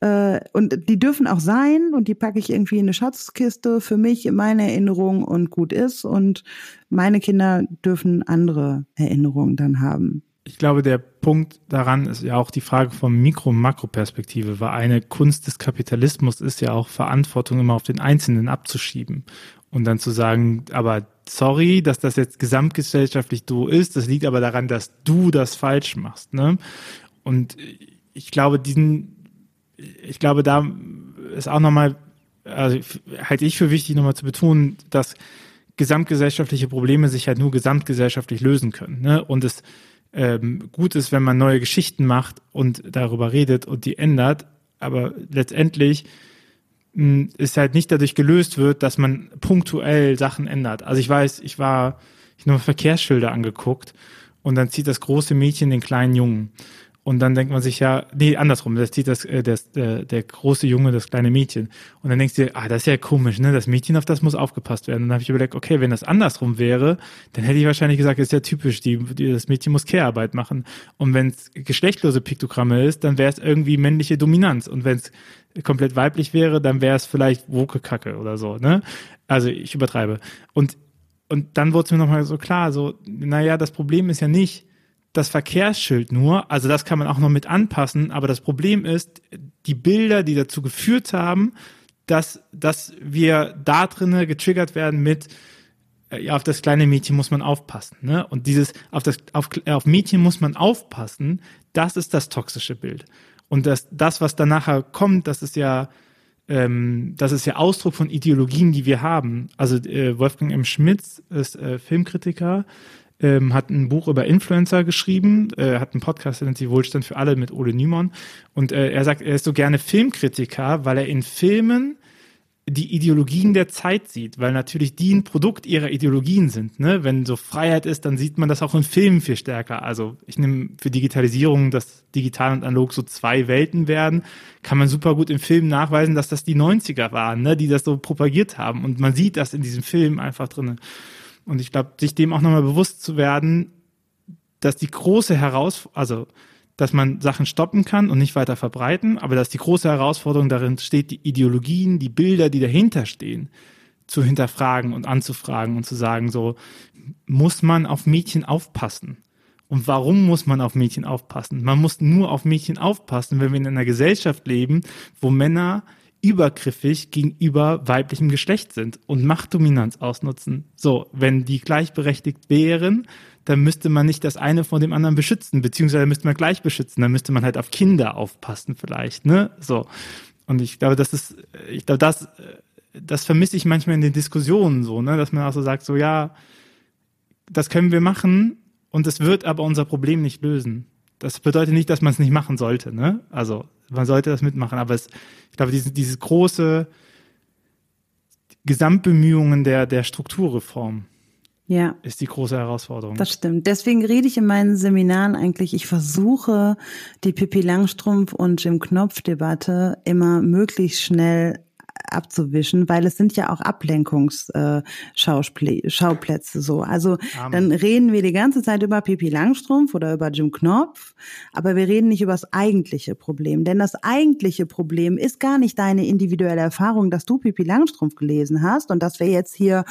Äh, und die dürfen auch sein und die packe ich irgendwie in eine Schatzkiste für mich, in meine Erinnerung und gut ist. Und meine Kinder dürfen andere Erinnerungen dann haben ich glaube, der Punkt daran ist ja auch die Frage von Mikro- und Makroperspektive, weil eine Kunst des Kapitalismus ist ja auch Verantwortung immer auf den Einzelnen abzuschieben und dann zu sagen, aber sorry, dass das jetzt gesamtgesellschaftlich so ist, das liegt aber daran, dass du das falsch machst, ne? Und ich glaube, diesen, ich glaube, da ist auch nochmal, also halte ich für wichtig, nochmal zu betonen, dass gesamtgesellschaftliche Probleme sich halt nur gesamtgesellschaftlich lösen können, ne? Und es ähm, gut ist, wenn man neue Geschichten macht und darüber redet und die ändert, aber letztendlich mh, hm, ist halt nicht dadurch gelöst wird, dass man punktuell Sachen ändert. Also ich weiß, ich war, ich habe nur Verkehrsschilder angeguckt und dann zieht das große Mädchen den kleinen Jungen. Und dann denkt man sich ja, nee, andersrum, das zieht das, äh, das, der, der große Junge, das kleine Mädchen. Und dann denkst du dir, ah, das ist ja komisch, ne? Das Mädchen, auf das muss aufgepasst werden. Und dann habe ich überlegt, okay, wenn das andersrum wäre, dann hätte ich wahrscheinlich gesagt, das ist ja typisch, die, die, das Mädchen muss Care-Arbeit machen. Und wenn es geschlechtlose Piktogramme ist, dann wäre es irgendwie männliche Dominanz. Und wenn es komplett weiblich wäre, dann wäre es vielleicht Woke-Kacke oder so, ne? Also ich übertreibe. Und, und dann wurde es mir nochmal so klar, so, naja, das Problem ist ja nicht, das Verkehrsschild nur, also das kann man auch noch mit anpassen, aber das Problem ist, die Bilder, die dazu geführt haben, dass, dass wir da drinnen getriggert werden mit, äh, ja, auf das kleine Mädchen muss man aufpassen, ne? Und dieses, auf das, auf, auf Mädchen muss man aufpassen, das ist das toxische Bild. Und das, das, was dann nachher kommt, das ist ja, ähm, das ist ja Ausdruck von Ideologien, die wir haben. Also äh, Wolfgang M. Schmitz ist äh, Filmkritiker, ähm, hat ein Buch über Influencer geschrieben, äh, hat einen Podcast, der nennt sich Wohlstand für alle mit Ole Niemann. Und äh, er sagt, er ist so gerne Filmkritiker, weil er in Filmen die Ideologien der Zeit sieht, weil natürlich die ein Produkt ihrer Ideologien sind. Ne? Wenn so Freiheit ist, dann sieht man das auch in Filmen viel stärker. Also ich nehme für Digitalisierung, dass digital und analog so zwei Welten werden, kann man super gut im Film nachweisen, dass das die 90er waren, ne? die das so propagiert haben. Und man sieht das in diesem Film einfach drinnen. Und ich glaube, sich dem auch nochmal bewusst zu werden, dass die große Herausforderung, also dass man Sachen stoppen kann und nicht weiter verbreiten, aber dass die große Herausforderung darin steht, die Ideologien, die Bilder, die dahinter stehen, zu hinterfragen und anzufragen und zu sagen, so, muss man auf Mädchen aufpassen? Und warum muss man auf Mädchen aufpassen? Man muss nur auf Mädchen aufpassen, wenn wir in einer Gesellschaft leben, wo Männer übergriffig gegenüber weiblichem Geschlecht sind und Machtdominanz ausnutzen. So, wenn die gleichberechtigt wären, dann müsste man nicht das eine von dem anderen beschützen, beziehungsweise müsste man gleich beschützen, dann müsste man halt auf Kinder aufpassen vielleicht, ne? So. Und ich glaube, das ist, ich glaube, das, das vermisse ich manchmal in den Diskussionen so, ne, dass man auch so sagt, so ja, das können wir machen und es wird aber unser Problem nicht lösen. Das bedeutet nicht, dass man es nicht machen sollte, ne? Also man sollte das mitmachen, aber es, ich glaube, diese, diese große Gesamtbemühungen der, der Strukturreform, ja. ist die große Herausforderung. Das stimmt. Deswegen rede ich in meinen Seminaren eigentlich, ich versuche die Pippi Langstrumpf und Jim Knopf Debatte immer möglichst schnell abzuwischen, weil es sind ja auch Ablenkungsschauplätze äh, so. Also Amen. dann reden wir die ganze Zeit über Pipi Langstrumpf oder über Jim Knopf, aber wir reden nicht über das eigentliche Problem. Denn das eigentliche Problem ist gar nicht deine individuelle Erfahrung, dass du Pipi Langstrumpf gelesen hast und dass wir jetzt hier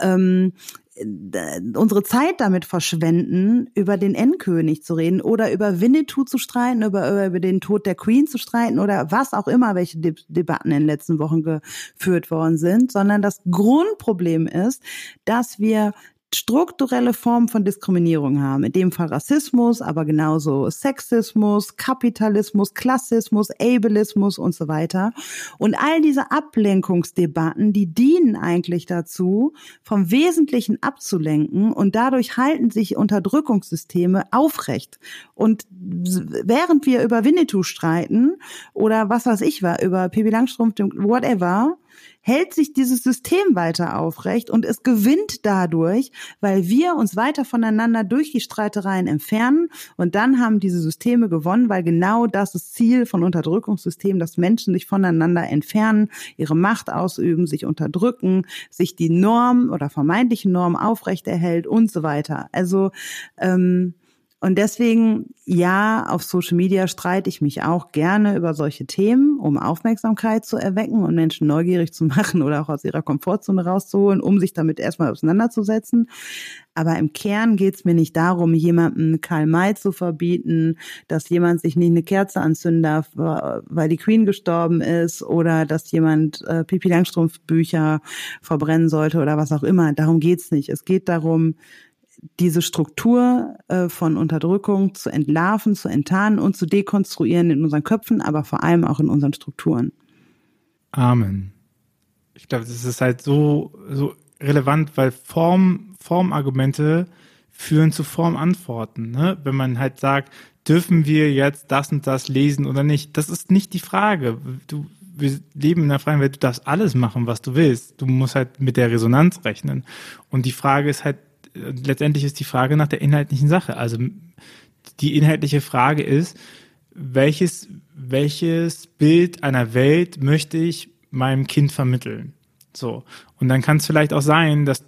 ähm, unsere Zeit damit verschwenden, über den Endkönig zu reden oder über Winnetou zu streiten, über, über den Tod der Queen zu streiten oder was auch immer, welche De Debatten in den letzten Wochen geführt worden sind, sondern das Grundproblem ist, dass wir strukturelle Formen von Diskriminierung haben. In dem Fall Rassismus, aber genauso Sexismus, Kapitalismus, Klassismus, Ableismus und so weiter. Und all diese Ablenkungsdebatten, die dienen eigentlich dazu, vom Wesentlichen abzulenken und dadurch halten sich Unterdrückungssysteme aufrecht. Und während wir über Winnetou streiten oder was weiß ich war, über Pippi Langstrumpf, whatever, hält sich dieses System weiter aufrecht und es gewinnt dadurch, weil wir uns weiter voneinander durch die Streitereien entfernen und dann haben diese Systeme gewonnen, weil genau das ist Ziel von Unterdrückungssystemen, dass Menschen sich voneinander entfernen, ihre Macht ausüben, sich unterdrücken, sich die Norm oder vermeintliche Norm aufrechterhält und so weiter. Also ähm, und deswegen, ja, auf Social Media streite ich mich auch gerne über solche Themen, um Aufmerksamkeit zu erwecken und Menschen neugierig zu machen oder auch aus ihrer Komfortzone rauszuholen, um sich damit erstmal auseinanderzusetzen. Aber im Kern geht es mir nicht darum, jemandem Karl May zu verbieten, dass jemand sich nicht eine Kerze anzünden darf, weil die Queen gestorben ist oder dass jemand äh, Pipi Langstrumpf Bücher verbrennen sollte oder was auch immer. Darum geht's nicht. Es geht darum, diese Struktur äh, von Unterdrückung zu entlarven, zu enttarnen und zu dekonstruieren in unseren Köpfen, aber vor allem auch in unseren Strukturen. Amen. Ich glaube, das ist halt so, so relevant, weil Form, Formargumente führen zu Formantworten. Ne? Wenn man halt sagt, dürfen wir jetzt das und das lesen oder nicht? Das ist nicht die Frage. Du, wir leben in einer freien Welt, du darfst alles machen, was du willst. Du musst halt mit der Resonanz rechnen. Und die Frage ist halt, letztendlich ist die Frage nach der inhaltlichen Sache. Also die inhaltliche Frage ist, welches, welches Bild einer Welt möchte ich meinem Kind vermitteln? So. Und dann kann es vielleicht auch sein, dass,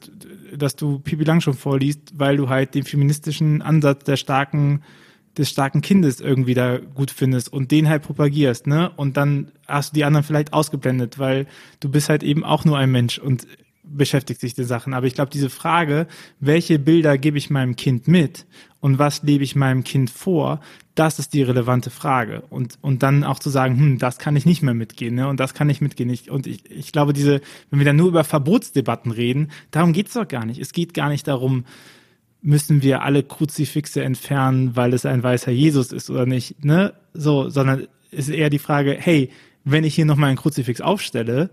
dass du Pipi Lang schon vorliest, weil du halt den feministischen Ansatz der starken, des starken Kindes irgendwie da gut findest und den halt propagierst, ne? Und dann hast du die anderen vielleicht ausgeblendet, weil du bist halt eben auch nur ein Mensch und beschäftigt sich die Sachen. Aber ich glaube, diese Frage, welche Bilder gebe ich meinem Kind mit und was lebe ich meinem Kind vor, das ist die relevante Frage. Und, und dann auch zu sagen, hm, das kann ich nicht mehr mitgehen, ne? Und das kann ich mitgehen. Ich, und ich, ich glaube, diese, wenn wir dann nur über Verbotsdebatten reden, darum geht's doch gar nicht. Es geht gar nicht darum, müssen wir alle Kruzifixe entfernen, weil es ein weißer Jesus ist oder nicht, ne? So, sondern es ist eher die Frage, hey, wenn ich hier nochmal ein Kruzifix aufstelle,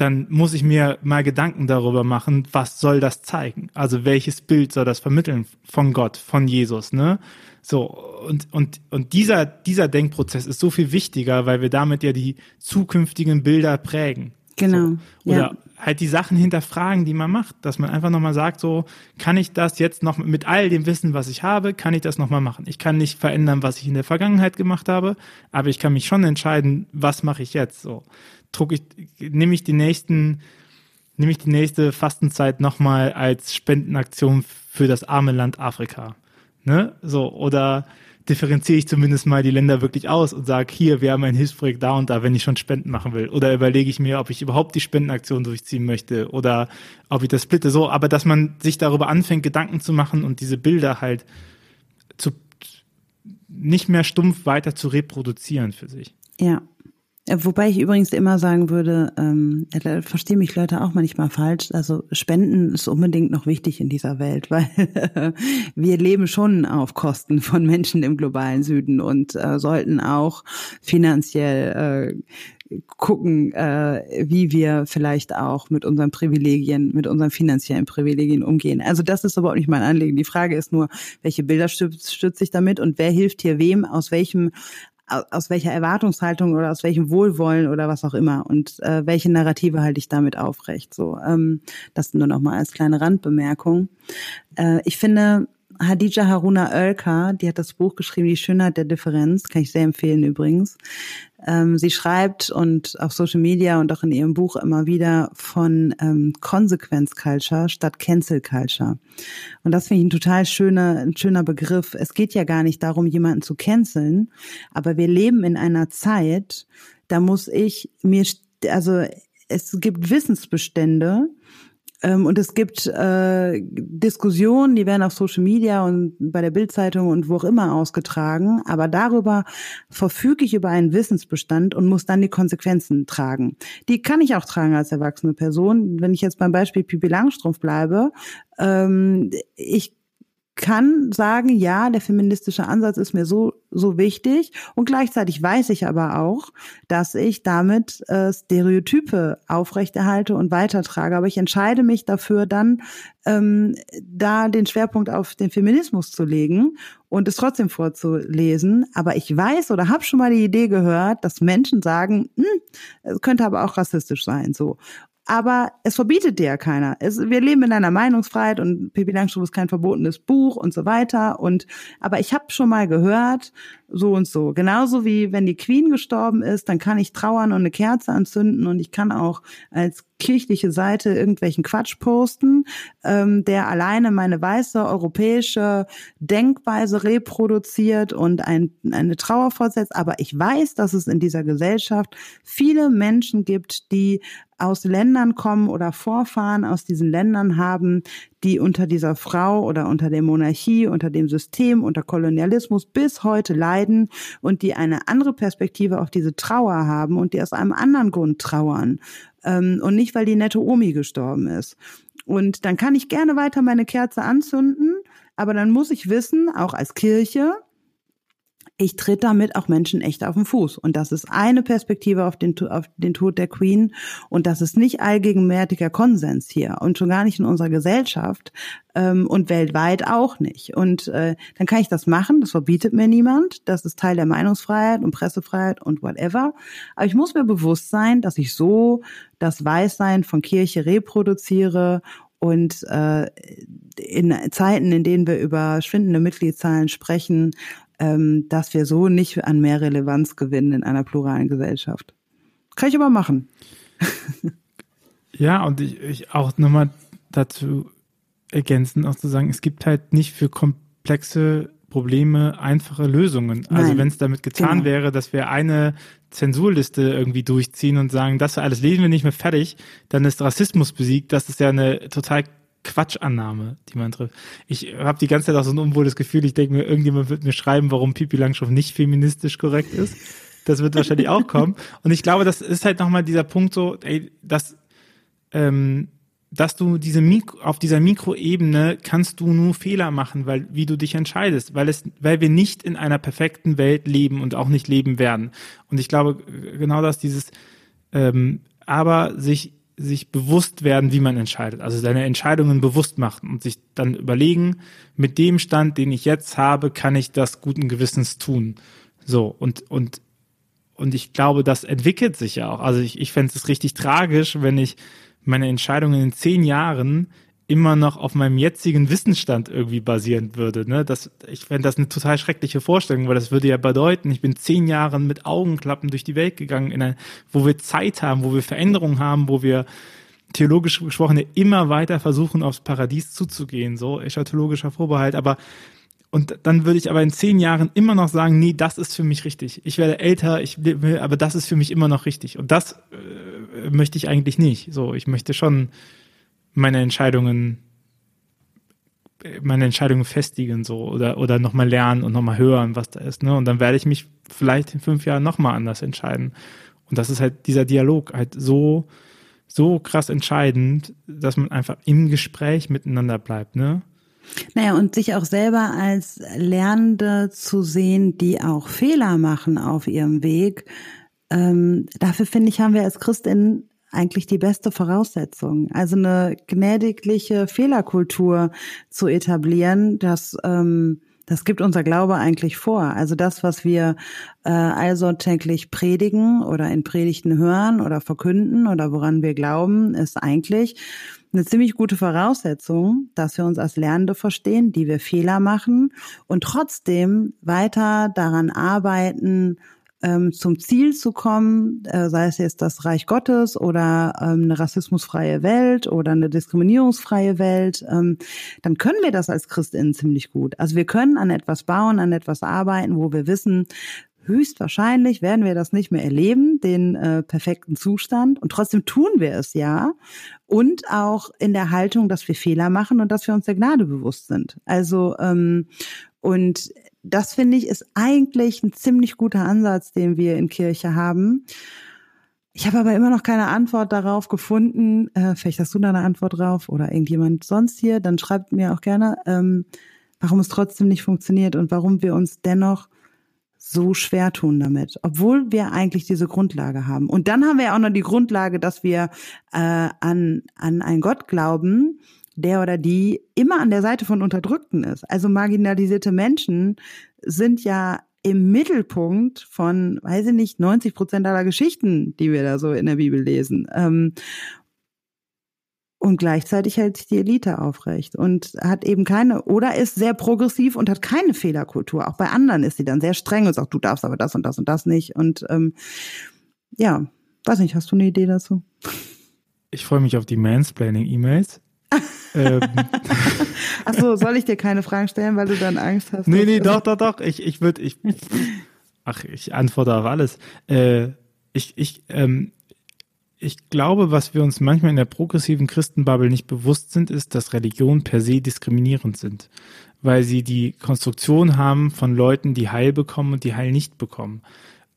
dann muss ich mir mal Gedanken darüber machen, was soll das zeigen? Also welches Bild soll das vermitteln von Gott, von Jesus, ne? So, und, und, und dieser, dieser Denkprozess ist so viel wichtiger, weil wir damit ja die zukünftigen Bilder prägen. Genau. So. Oder ja. Halt die Sachen hinterfragen, die man macht, dass man einfach nochmal sagt, so, kann ich das jetzt noch mit all dem Wissen, was ich habe, kann ich das nochmal machen? Ich kann nicht verändern, was ich in der Vergangenheit gemacht habe, aber ich kann mich schon entscheiden, was mache ich jetzt, so druck ich, nehme ich die nächsten, nehme ich die nächste Fastenzeit nochmal als Spendenaktion für das arme Land Afrika. Ne? So, oder differenziere ich zumindest mal die Länder wirklich aus und sage, hier, wir haben ein Hilfsprojekt da und da, wenn ich schon Spenden machen will. Oder überlege ich mir, ob ich überhaupt die Spendenaktion durchziehen möchte oder ob ich das splitte. So, aber dass man sich darüber anfängt, Gedanken zu machen und diese Bilder halt zu nicht mehr stumpf weiter zu reproduzieren für sich. Ja, Wobei ich übrigens immer sagen würde, ähm, da verstehen mich Leute auch manchmal falsch. Also Spenden ist unbedingt noch wichtig in dieser Welt, weil wir leben schon auf Kosten von Menschen im globalen Süden und äh, sollten auch finanziell äh, gucken, äh, wie wir vielleicht auch mit unseren Privilegien, mit unseren finanziellen Privilegien umgehen. Also das ist überhaupt nicht mein Anliegen. Die Frage ist nur, welche Bilder stütze ich damit und wer hilft hier wem, aus welchem aus welcher Erwartungshaltung oder aus welchem Wohlwollen oder was auch immer und äh, welche Narrative halte ich damit aufrecht. So, ähm, das nur noch mal als kleine Randbemerkung. Äh, ich finde, Hadija Haruna Oelker, die hat das Buch geschrieben, Die Schönheit der Differenz, kann ich sehr empfehlen übrigens. Ähm, sie schreibt und auf Social Media und auch in ihrem Buch immer wieder von ähm, Consequence Culture statt Cancel Culture. Und das finde ich ein total schöner, ein schöner Begriff. Es geht ja gar nicht darum, jemanden zu canceln, aber wir leben in einer Zeit, da muss ich mir, also es gibt Wissensbestände, und es gibt äh, Diskussionen, die werden auf Social Media und bei der Bildzeitung und wo auch immer ausgetragen. Aber darüber verfüge ich über einen Wissensbestand und muss dann die Konsequenzen tragen. Die kann ich auch tragen als erwachsene Person. Wenn ich jetzt beim Beispiel Pipi Langstrumpf bleibe, ähm, ich kann sagen, ja, der feministische Ansatz ist mir so so wichtig und gleichzeitig weiß ich aber auch, dass ich damit äh, Stereotype aufrechterhalte und weitertrage. Aber ich entscheide mich dafür, dann ähm, da den Schwerpunkt auf den Feminismus zu legen und es trotzdem vorzulesen. Aber ich weiß oder habe schon mal die Idee gehört, dass Menschen sagen, hm, es könnte aber auch rassistisch sein. So aber es verbietet dir ja keiner. Es, wir leben in einer Meinungsfreiheit und Pippi Langstrumpf ist kein verbotenes Buch und so weiter. Und aber ich habe schon mal gehört, so und so. Genauso wie wenn die Queen gestorben ist, dann kann ich trauern und eine Kerze anzünden und ich kann auch als kirchliche Seite irgendwelchen Quatsch posten, ähm, der alleine meine weiße europäische Denkweise reproduziert und ein, eine Trauer fortsetzt. Aber ich weiß, dass es in dieser Gesellschaft viele Menschen gibt, die aus Ländern kommen oder Vorfahren aus diesen Ländern haben, die unter dieser Frau oder unter der Monarchie, unter dem System, unter Kolonialismus bis heute leiden und die eine andere Perspektive auf diese Trauer haben und die aus einem anderen Grund trauern ähm, und nicht, weil die nette Omi gestorben ist. Und dann kann ich gerne weiter meine Kerze anzünden, aber dann muss ich wissen, auch als Kirche, ich tritt damit auch Menschen echt auf den Fuß. Und das ist eine Perspektive auf den, auf den Tod der Queen. Und das ist nicht allgegenwärtiger Konsens hier und schon gar nicht in unserer Gesellschaft ähm, und weltweit auch nicht. Und äh, dann kann ich das machen, das verbietet mir niemand. Das ist Teil der Meinungsfreiheit und Pressefreiheit und whatever. Aber ich muss mir bewusst sein, dass ich so das Weißsein von Kirche reproduziere und äh, in Zeiten, in denen wir über schwindende Mitgliedszahlen sprechen, ähm, dass wir so nicht an mehr Relevanz gewinnen in einer pluralen Gesellschaft. Kann ich aber machen. ja, und ich, ich auch nochmal dazu ergänzen, auch zu sagen, es gibt halt nicht für komplexe Probleme einfache Lösungen. Also Nein, also wenn es damit getan genau. wäre, dass wir eine Zensurliste irgendwie durchziehen und sagen, das alles lesen wir nicht mehr fertig, dann ist Rassismus besiegt. Das ist ja eine total Quatschannahme, die man trifft. Ich habe die ganze Zeit auch so ein unwohles Gefühl, ich denke mir, irgendjemand wird mir schreiben, warum Pipi Langstrumpf nicht feministisch korrekt ist. Das wird wahrscheinlich auch kommen. Und ich glaube, das ist halt nochmal dieser Punkt so, ey, dass, ähm, dass du diese Mikro, auf dieser Mikroebene kannst du nur Fehler machen, weil, wie du dich entscheidest, weil es, weil wir nicht in einer perfekten Welt leben und auch nicht leben werden. Und ich glaube, genau das, dieses, ähm, aber sich sich bewusst werden, wie man entscheidet. Also seine Entscheidungen bewusst machen und sich dann überlegen, mit dem Stand, den ich jetzt habe, kann ich das guten Gewissens tun. So, und, und, und ich glaube, das entwickelt sich ja auch. Also ich, ich fände es richtig tragisch, wenn ich meine Entscheidungen in zehn Jahren immer noch auf meinem jetzigen Wissensstand irgendwie basieren würde. Ne? Das, ich fände das eine total schreckliche Vorstellung, weil das würde ja bedeuten, ich bin zehn Jahre mit Augenklappen durch die Welt gegangen, in ein, wo wir Zeit haben, wo wir Veränderungen haben, wo wir theologisch gesprochen immer weiter versuchen, aufs Paradies zuzugehen, so eschatologischer Vorbehalt, aber und dann würde ich aber in zehn Jahren immer noch sagen, nee, das ist für mich richtig. Ich werde älter, ich will, aber das ist für mich immer noch richtig. Und das äh, möchte ich eigentlich nicht. So, ich möchte schon meine Entscheidungen meine Entscheidungen festigen so oder oder nochmal lernen und nochmal hören, was da ist, ne? Und dann werde ich mich vielleicht in fünf Jahren nochmal anders entscheiden. Und das ist halt dieser Dialog halt so so krass entscheidend, dass man einfach im Gespräch miteinander bleibt, ne? Naja, und sich auch selber als Lernende zu sehen, die auch Fehler machen auf ihrem Weg, ähm, dafür finde ich, haben wir als Christinnen eigentlich die beste Voraussetzung. Also eine gnädigliche Fehlerkultur zu etablieren, das ähm, das gibt unser Glaube eigentlich vor. Also das, was wir äh, allsonntäglich predigen oder in Predigten hören oder verkünden oder woran wir glauben, ist eigentlich eine ziemlich gute Voraussetzung, dass wir uns als Lernende verstehen, die wir Fehler machen und trotzdem weiter daran arbeiten, ähm, zum Ziel zu kommen, äh, sei es jetzt das Reich Gottes oder ähm, eine rassismusfreie Welt oder eine diskriminierungsfreie Welt, ähm, dann können wir das als Christinnen ziemlich gut. Also wir können an etwas bauen, an etwas arbeiten, wo wir wissen, höchstwahrscheinlich werden wir das nicht mehr erleben, den äh, perfekten Zustand. Und trotzdem tun wir es ja. Und auch in der Haltung, dass wir Fehler machen und dass wir uns der Gnade bewusst sind. Also ähm, und das finde ich ist eigentlich ein ziemlich guter Ansatz, den wir in Kirche haben. Ich habe aber immer noch keine Antwort darauf gefunden. Äh, vielleicht hast du da eine Antwort drauf oder irgendjemand sonst hier. Dann schreibt mir auch gerne, ähm, warum es trotzdem nicht funktioniert und warum wir uns dennoch so schwer tun damit, obwohl wir eigentlich diese Grundlage haben. Und dann haben wir ja auch noch die Grundlage, dass wir äh, an, an einen Gott glauben, der oder die immer an der Seite von Unterdrückten ist. Also marginalisierte Menschen sind ja im Mittelpunkt von, weiß ich nicht, 90 Prozent aller Geschichten, die wir da so in der Bibel lesen. Ähm, und gleichzeitig hält sich die Elite aufrecht und hat eben keine, oder ist sehr progressiv und hat keine Fehlerkultur. Auch bei anderen ist sie dann sehr streng und sagt, du darfst aber das und das und das nicht. Und ähm, ja, weiß nicht, hast du eine Idee dazu? Ich freue mich auf die Mansplaining-E-Mails ähm. Ach so, soll ich dir keine Fragen stellen, weil du dann Angst hast? Nee, nee, doch, doch, doch. Ich, ich würde, ich, ach, ich antworte auf alles. Äh, ich, ich, ähm, ich glaube, was wir uns manchmal in der progressiven Christenbubble nicht bewusst sind, ist, dass Religionen per se diskriminierend sind, weil sie die Konstruktion haben von Leuten, die Heil bekommen und die Heil nicht bekommen.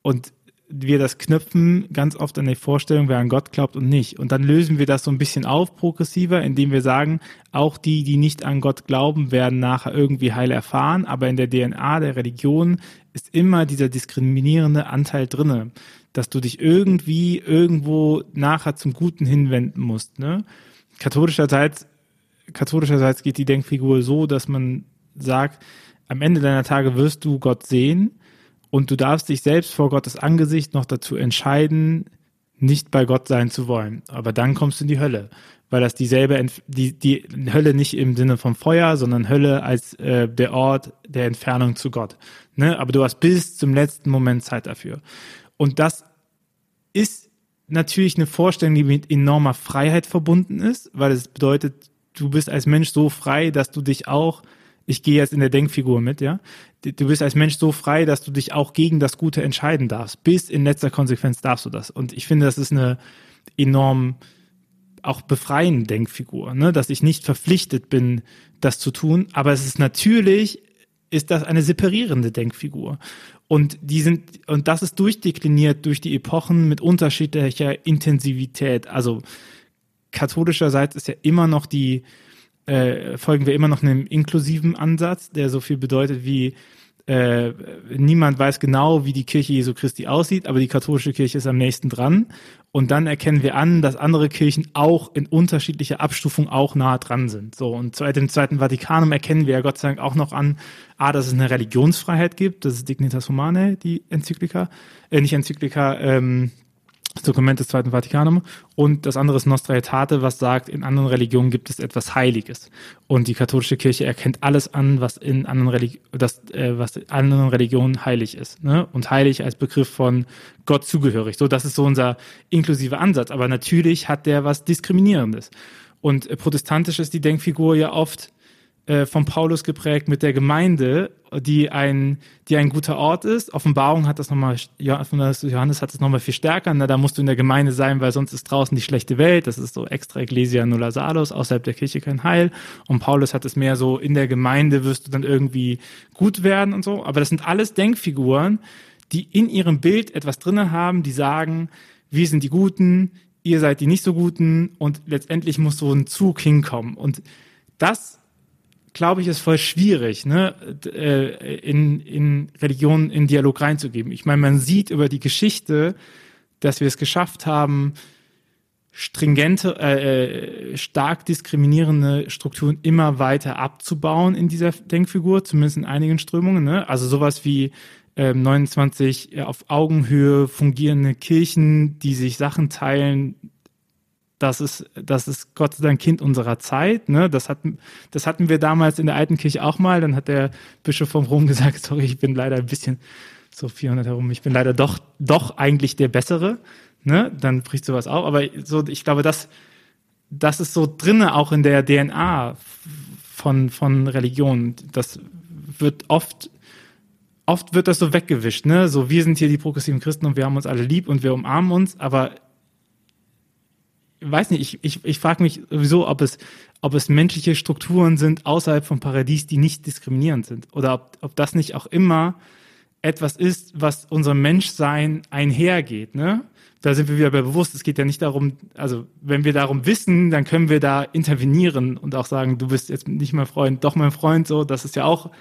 Und wir das knüpfen ganz oft an die Vorstellung, wer an Gott glaubt und nicht. Und dann lösen wir das so ein bisschen auf, progressiver, indem wir sagen, auch die, die nicht an Gott glauben, werden nachher irgendwie Heil erfahren. Aber in der DNA der Religion ist immer dieser diskriminierende Anteil drinne, dass du dich irgendwie irgendwo nachher zum Guten hinwenden musst. Ne? Katholischerseits, katholischerseits geht die Denkfigur so, dass man sagt, am Ende deiner Tage wirst du Gott sehen und du darfst dich selbst vor Gottes Angesicht noch dazu entscheiden, nicht bei Gott sein zu wollen. Aber dann kommst du in die Hölle, weil das dieselbe, die, die Hölle nicht im Sinne vom Feuer, sondern Hölle als äh, der Ort der Entfernung zu Gott. Ne? Aber du hast bis zum letzten Moment Zeit dafür. Und das ist natürlich eine Vorstellung, die mit enormer Freiheit verbunden ist, weil es bedeutet, du bist als Mensch so frei, dass du dich auch ich gehe jetzt in der Denkfigur mit, ja. Du bist als Mensch so frei, dass du dich auch gegen das Gute entscheiden darfst. Bis in letzter Konsequenz darfst du das. Und ich finde, das ist eine enorm auch befreiende Denkfigur, ne? dass ich nicht verpflichtet bin, das zu tun. Aber es ist natürlich, ist das eine separierende Denkfigur. Und die sind, und das ist durchdekliniert durch die Epochen mit unterschiedlicher Intensivität. Also katholischerseits ist ja immer noch die, äh, folgen wir immer noch einem inklusiven Ansatz, der so viel bedeutet wie äh, niemand weiß genau, wie die Kirche Jesu Christi aussieht, aber die katholische Kirche ist am nächsten dran. Und dann erkennen wir an, dass andere Kirchen auch in unterschiedlicher Abstufung auch nahe dran sind. So und seit dem Zweiten Vatikanum erkennen wir ja Gott sei Dank auch noch an, a, dass es eine Religionsfreiheit gibt, das ist Dignitas Humanae, die Enzyklika, äh, nicht Enzyklika, ähm, das Dokument des Zweiten Vatikanum und das andere ist Nostra Aetate, was sagt, in anderen Religionen gibt es etwas Heiliges und die katholische Kirche erkennt alles an, was in anderen Religi das, äh, was in anderen Religionen heilig ist ne? und heilig als Begriff von Gott zugehörig. So, das ist so unser inklusiver Ansatz. Aber natürlich hat der was Diskriminierendes und äh, protestantisch ist die Denkfigur ja oft äh, von Paulus geprägt mit der Gemeinde, die ein, die ein guter Ort ist. Offenbarung hat das nochmal, Johannes hat das nochmal viel stärker. Ne? Da musst du in der Gemeinde sein, weil sonst ist draußen die schlechte Welt. Das ist so extra Ecclesia nulla salus, außerhalb der Kirche kein Heil. Und Paulus hat es mehr so, in der Gemeinde wirst du dann irgendwie gut werden und so. Aber das sind alles Denkfiguren, die in ihrem Bild etwas drinnen haben, die sagen, wir sind die Guten, ihr seid die nicht so Guten und letztendlich muss so ein Zug hinkommen. Und das glaube ich, ist voll schwierig, ne, äh, in, in Religion in Dialog reinzugeben. Ich meine, man sieht über die Geschichte, dass wir es geschafft haben, stringente, äh, äh, stark diskriminierende Strukturen immer weiter abzubauen in dieser Denkfigur, zumindest in einigen Strömungen. Ne? Also sowas wie ähm, 29 auf Augenhöhe fungierende Kirchen, die sich Sachen teilen, das ist, das ist Gott sei Dank Kind unserer Zeit. Ne? Das, hatten, das hatten wir damals in der alten Kirche auch mal. Dann hat der Bischof vom Rom gesagt, sorry, ich bin leider ein bisschen so 400 herum, ich bin leider doch, doch eigentlich der Bessere. Ne? Dann bricht sowas auf. Aber so, ich glaube, das, das ist so drinne auch in der DNA von, von Religion. Das wird oft oft wird das so weggewischt, ne? So, wir sind hier die progressiven Christen und wir haben uns alle lieb und wir umarmen uns, aber weiß nicht, ich, ich, ich frage mich sowieso, ob es, ob es menschliche Strukturen sind außerhalb vom Paradies, die nicht diskriminierend sind. Oder ob, ob das nicht auch immer etwas ist, was unserem Menschsein einhergeht, ne? Da sind wir wieder bei bewusst. Es geht ja nicht darum, also wenn wir darum wissen, dann können wir da intervenieren und auch sagen, du bist jetzt nicht mein Freund, doch mein Freund, so. Das ist ja auch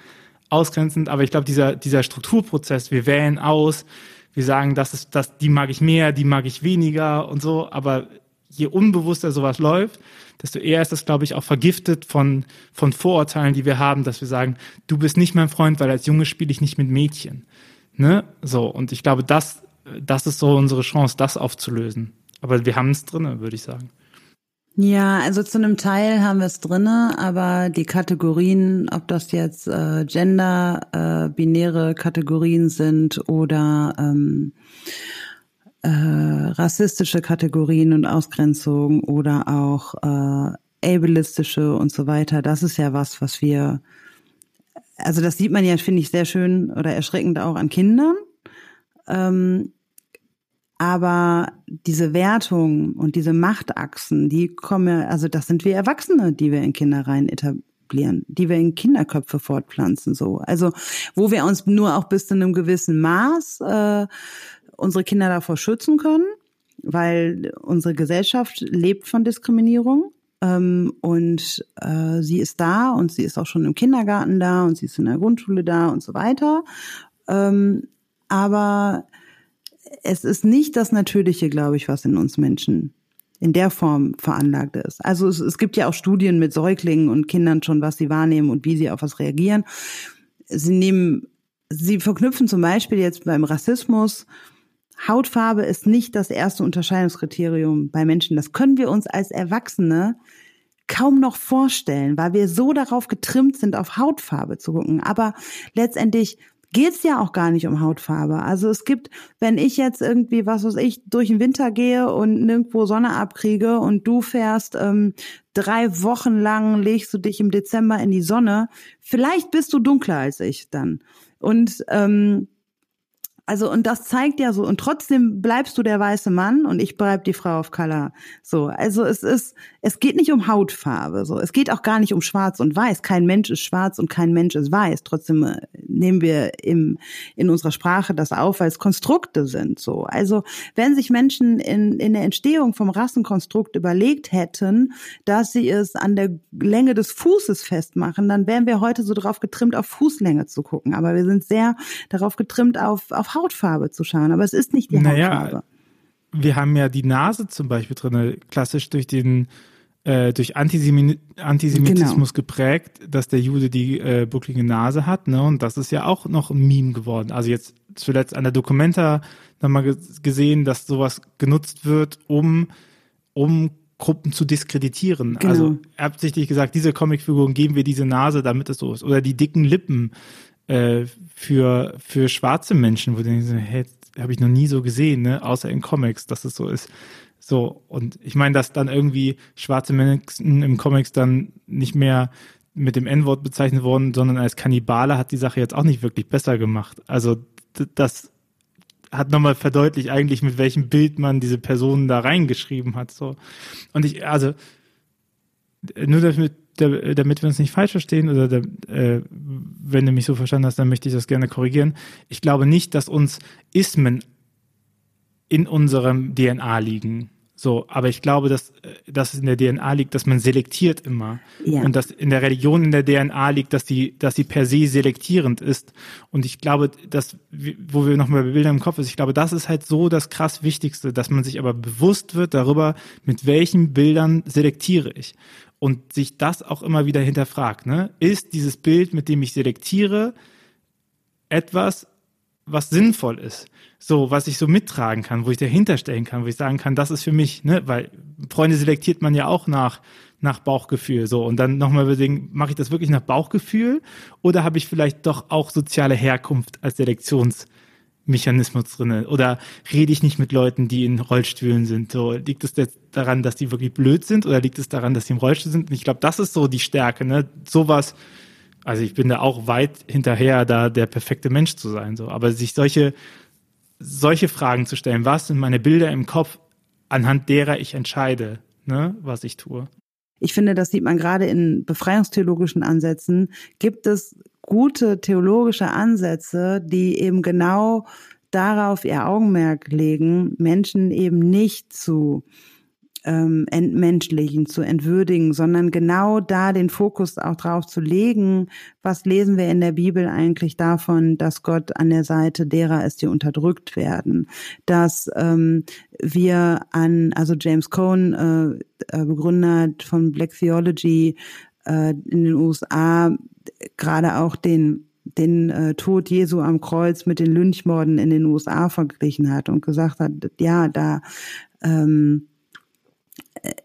ausgrenzend. Aber ich glaube, dieser, dieser Strukturprozess, wir wählen aus, wir sagen, das ist, das, die mag ich mehr, die mag ich weniger und so. Aber je unbewusster sowas läuft, desto eher ist das, glaube ich, auch vergiftet von, von Vorurteilen, die wir haben, dass wir sagen, du bist nicht mein Freund, weil als Junge spiele ich nicht mit Mädchen. Ne? So, und ich glaube, das, das ist so unsere Chance, das aufzulösen. Aber wir haben es drinne, würde ich sagen. Ja, also zu einem Teil haben wir es drinne, aber die Kategorien, ob das jetzt äh, Gender, äh, Kategorien sind oder ähm, äh, rassistische Kategorien und Ausgrenzung oder auch äh, ableistische und so weiter, das ist ja was, was wir, also das sieht man ja, finde ich, sehr schön oder erschreckend auch an Kindern. Ähm, aber diese Wertung und diese Machtachsen, die kommen, also das sind wir Erwachsene, die wir in Kinder rein etablieren, die wir in Kinderköpfe fortpflanzen, so. Also, wo wir uns nur auch bis zu einem gewissen Maß äh, unsere Kinder davor schützen können, weil unsere Gesellschaft lebt von Diskriminierung. Ähm, und äh, sie ist da und sie ist auch schon im Kindergarten da und sie ist in der Grundschule da und so weiter. Ähm, aber es ist nicht das Natürliche, glaube ich, was in uns Menschen in der Form veranlagt ist. Also es, es gibt ja auch Studien mit Säuglingen und Kindern schon, was sie wahrnehmen und wie sie auf was reagieren. Sie nehmen, sie verknüpfen zum Beispiel jetzt beim Rassismus Hautfarbe ist nicht das erste Unterscheidungskriterium bei Menschen. Das können wir uns als Erwachsene kaum noch vorstellen, weil wir so darauf getrimmt sind, auf Hautfarbe zu gucken. Aber letztendlich geht's ja auch gar nicht um Hautfarbe. Also es gibt, wenn ich jetzt irgendwie, was weiß ich, durch den Winter gehe und nirgendwo Sonne abkriege und du fährst ähm, drei Wochen lang, legst du dich im Dezember in die Sonne, vielleicht bist du dunkler als ich dann. Und ähm, also, und das zeigt ja so, und trotzdem bleibst du der weiße Mann und ich bleib die Frau of Color. So, also es ist, es geht nicht um Hautfarbe, so. Es geht auch gar nicht um schwarz und weiß. Kein Mensch ist schwarz und kein Mensch ist weiß. Trotzdem äh, nehmen wir im, in unserer Sprache das auf, weil es Konstrukte sind, so. Also, wenn sich Menschen in, in der Entstehung vom Rassenkonstrukt überlegt hätten, dass sie es an der Länge des Fußes festmachen, dann wären wir heute so darauf getrimmt, auf Fußlänge zu gucken. Aber wir sind sehr darauf getrimmt, auf, auf Hautfarbe zu schauen, aber es ist nicht die naja, Hautfarbe. Wir haben ja die Nase zum Beispiel drin, klassisch durch den äh, durch Antisemi Antisemitismus genau. geprägt, dass der Jude die äh, bucklige Nase hat, ne? Und das ist ja auch noch ein Meme geworden. Also jetzt zuletzt an der Documenta nochmal gesehen, dass sowas genutzt wird, um um Gruppen zu diskreditieren. Genau. Also absichtlich gesagt, diese Comicfiguren geben wir diese Nase, damit es so ist. Oder die dicken Lippen äh, für, für schwarze Menschen, wo die denken, hey, habe ich noch nie so gesehen, ne? außer in Comics, dass es so ist. So, und ich meine, dass dann irgendwie schwarze Menschen im Comics dann nicht mehr mit dem N-Wort bezeichnet wurden, sondern als Kannibale hat die Sache jetzt auch nicht wirklich besser gemacht. Also das hat nochmal verdeutlicht eigentlich, mit welchem Bild man diese Personen da reingeschrieben hat. So. Und ich, also, nur damit damit wir uns nicht falsch verstehen oder der, äh, wenn du mich so verstanden hast, dann möchte ich das gerne korrigieren. Ich glaube nicht, dass uns Ismen in unserem DNA liegen. So, aber ich glaube, dass, äh, dass es in der DNA liegt, dass man selektiert immer. Ja. Und dass in der Religion in der DNA liegt, dass sie, dass sie per se selektierend ist. Und ich glaube, dass, wo wir nochmal bei Bildern im Kopf ist, ich glaube, das ist halt so das krass Wichtigste, dass man sich aber bewusst wird darüber, mit welchen Bildern selektiere ich. Und sich das auch immer wieder hinterfragt, ne? Ist dieses Bild, mit dem ich selektiere, etwas, was sinnvoll ist? so, was ich so mittragen kann, wo ich dahinter stellen kann, wo ich sagen kann, das ist für mich, ne, weil Freunde selektiert man ja auch nach nach Bauchgefühl so und dann nochmal überlegen, mache ich das wirklich nach Bauchgefühl oder habe ich vielleicht doch auch soziale Herkunft als Selektionsmechanismus drinne oder rede ich nicht mit Leuten, die in Rollstühlen sind? So liegt es jetzt daran, dass die wirklich blöd sind oder liegt es daran, dass die im Rollstuhl sind? Und ich glaube, das ist so die Stärke, ne? Sowas also ich bin da auch weit hinterher, da der perfekte Mensch zu sein, so. Aber sich solche solche Fragen zu stellen. Was sind meine Bilder im Kopf, anhand derer ich entscheide, ne, was ich tue? Ich finde, das sieht man gerade in befreiungstheologischen Ansätzen. Gibt es gute theologische Ansätze, die eben genau darauf ihr Augenmerk legen, Menschen eben nicht zu ähm, entmenschlichen, zu entwürdigen, sondern genau da den Fokus auch drauf zu legen, was lesen wir in der Bibel eigentlich davon, dass Gott an der Seite derer ist, die unterdrückt werden, dass ähm, wir an, also James Cohn, äh, äh Begründer von Black Theology äh, in den USA, gerade auch den den äh, Tod Jesu am Kreuz mit den Lynchmorden in den USA verglichen hat und gesagt hat, ja, da ähm,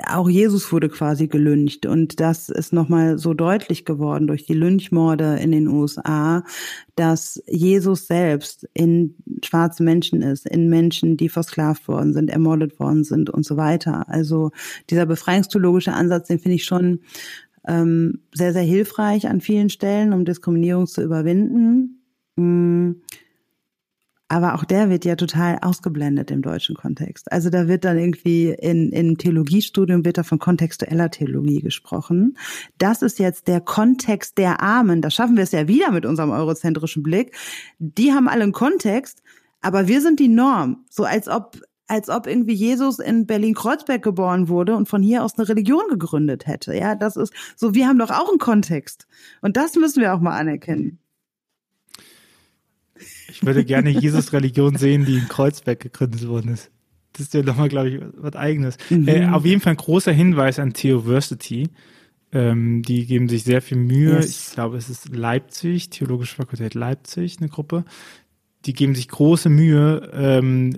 auch Jesus wurde quasi gelyncht und das ist nochmal so deutlich geworden durch die Lynchmorde in den USA, dass Jesus selbst in schwarze Menschen ist, in Menschen, die versklavt worden sind, ermordet worden sind und so weiter. Also dieser befreiungstheologische Ansatz, den finde ich schon ähm, sehr, sehr hilfreich an vielen Stellen, um Diskriminierung zu überwinden. Mm. Aber auch der wird ja total ausgeblendet im deutschen Kontext. Also da wird dann irgendwie in, in Theologiestudium wird da von kontextueller Theologie gesprochen. Das ist jetzt der Kontext der Armen. Da schaffen wir es ja wieder mit unserem eurozentrischen Blick. Die haben alle einen Kontext, aber wir sind die Norm. So als ob als ob irgendwie Jesus in Berlin-Kreuzberg geboren wurde und von hier aus eine Religion gegründet hätte. Ja, das ist so, wir haben doch auch einen Kontext. Und das müssen wir auch mal anerkennen. Ich würde gerne Jesus-Religion sehen, die in Kreuzberg gegründet worden ist. Das ist ja nochmal, glaube ich, was Eigenes. Mhm. Äh, auf jeden Fall ein großer Hinweis an Theoversity. Ähm, die geben sich sehr viel Mühe. Yes. Ich glaube, es ist Leipzig, Theologische Fakultät Leipzig, eine Gruppe. Die geben sich große Mühe, ähm,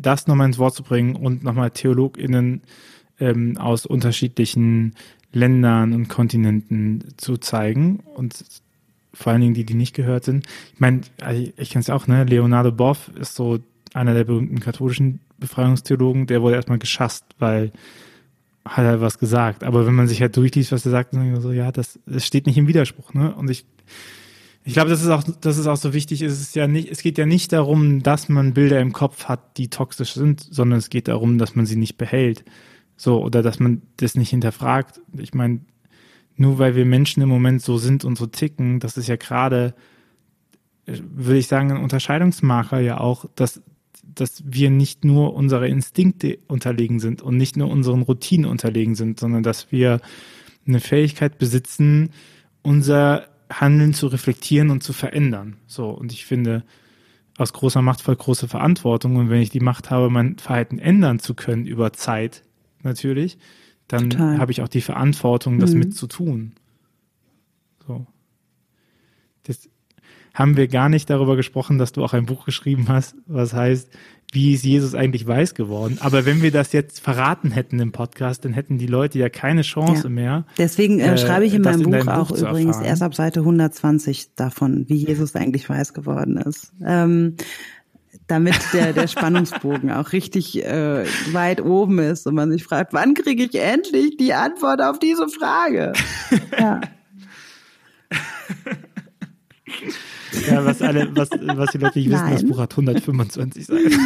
das nochmal ins Wort zu bringen und nochmal TheologInnen ähm, aus unterschiedlichen Ländern und Kontinenten zu zeigen und vor allen Dingen die, die nicht gehört sind. Ich meine, also ich kenne es auch, ne? Leonardo Boff ist so einer der berühmten katholischen Befreiungstheologen, der wurde erstmal geschasst, weil hat er was gesagt. Aber wenn man sich halt durchliest, was er sagt, dann so, ja, das, das steht nicht im Widerspruch, ne? Und ich, ich glaube, das ist auch, das ist auch so wichtig. Es ist ja nicht, es geht ja nicht darum, dass man Bilder im Kopf hat, die toxisch sind, sondern es geht darum, dass man sie nicht behält. So, oder dass man das nicht hinterfragt. Ich meine, nur weil wir Menschen im Moment so sind und so ticken, das ist ja gerade, würde ich sagen, ein Unterscheidungsmarker ja auch, dass, dass wir nicht nur unsere Instinkte unterlegen sind und nicht nur unseren Routinen unterlegen sind, sondern dass wir eine Fähigkeit besitzen, unser Handeln zu reflektieren und zu verändern. So, und ich finde, aus großer Macht folgt große Verantwortung. Und wenn ich die Macht habe, mein Verhalten ändern zu können über Zeit, natürlich, dann habe ich auch die Verantwortung, das mhm. mitzutun. So. Das haben wir gar nicht darüber gesprochen, dass du auch ein Buch geschrieben hast, was heißt, wie ist Jesus eigentlich weiß geworden? Aber wenn wir das jetzt verraten hätten im Podcast, dann hätten die Leute ja keine Chance ja. mehr. Deswegen äh, schreibe ich in meinem Buch in auch Buch übrigens erst ab Seite 120 davon, wie Jesus eigentlich weiß geworden ist. Ähm, damit der, der Spannungsbogen auch richtig äh, weit oben ist und man sich fragt, wann kriege ich endlich die Antwort auf diese Frage? Ja. Ja, was alle, was, was die Leute nicht wissen, das Buch hat 125 Seiten.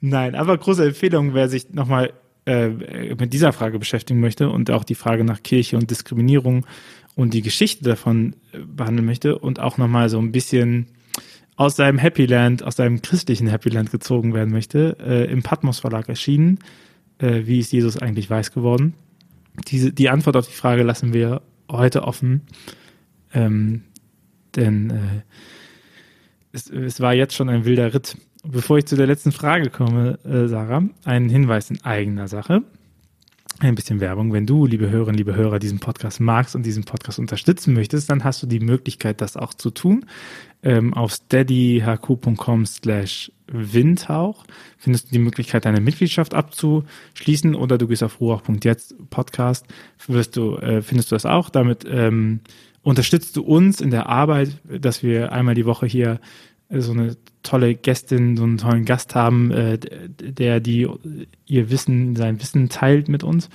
Nein, aber große Empfehlung, wer sich nochmal äh, mit dieser Frage beschäftigen möchte und auch die Frage nach Kirche und Diskriminierung und die Geschichte davon äh, behandeln möchte und auch nochmal so ein bisschen aus seinem Happy Land, aus seinem christlichen Happy Land gezogen werden möchte, äh, im Patmos Verlag erschienen. Äh, wie ist Jesus eigentlich weiß geworden? Diese, die Antwort auf die Frage lassen wir heute offen, ähm, denn äh, es, es war jetzt schon ein wilder Ritt. Bevor ich zu der letzten Frage komme, äh, Sarah, ein Hinweis in eigener Sache ein bisschen Werbung. Wenn du, liebe Hörerinnen, liebe Hörer, diesen Podcast magst und diesen Podcast unterstützen möchtest, dann hast du die Möglichkeit, das auch zu tun. Ähm, auf steadyhq.com slash Windhauch findest du die Möglichkeit, deine Mitgliedschaft abzuschließen oder du gehst auf ruach.jetzt Podcast, wirst du, äh, findest du das auch. Damit ähm, unterstützt du uns in der Arbeit, dass wir einmal die Woche hier so eine tolle Gästin, so einen tollen Gast haben, äh, der die ihr Wissen, sein Wissen teilt mit uns.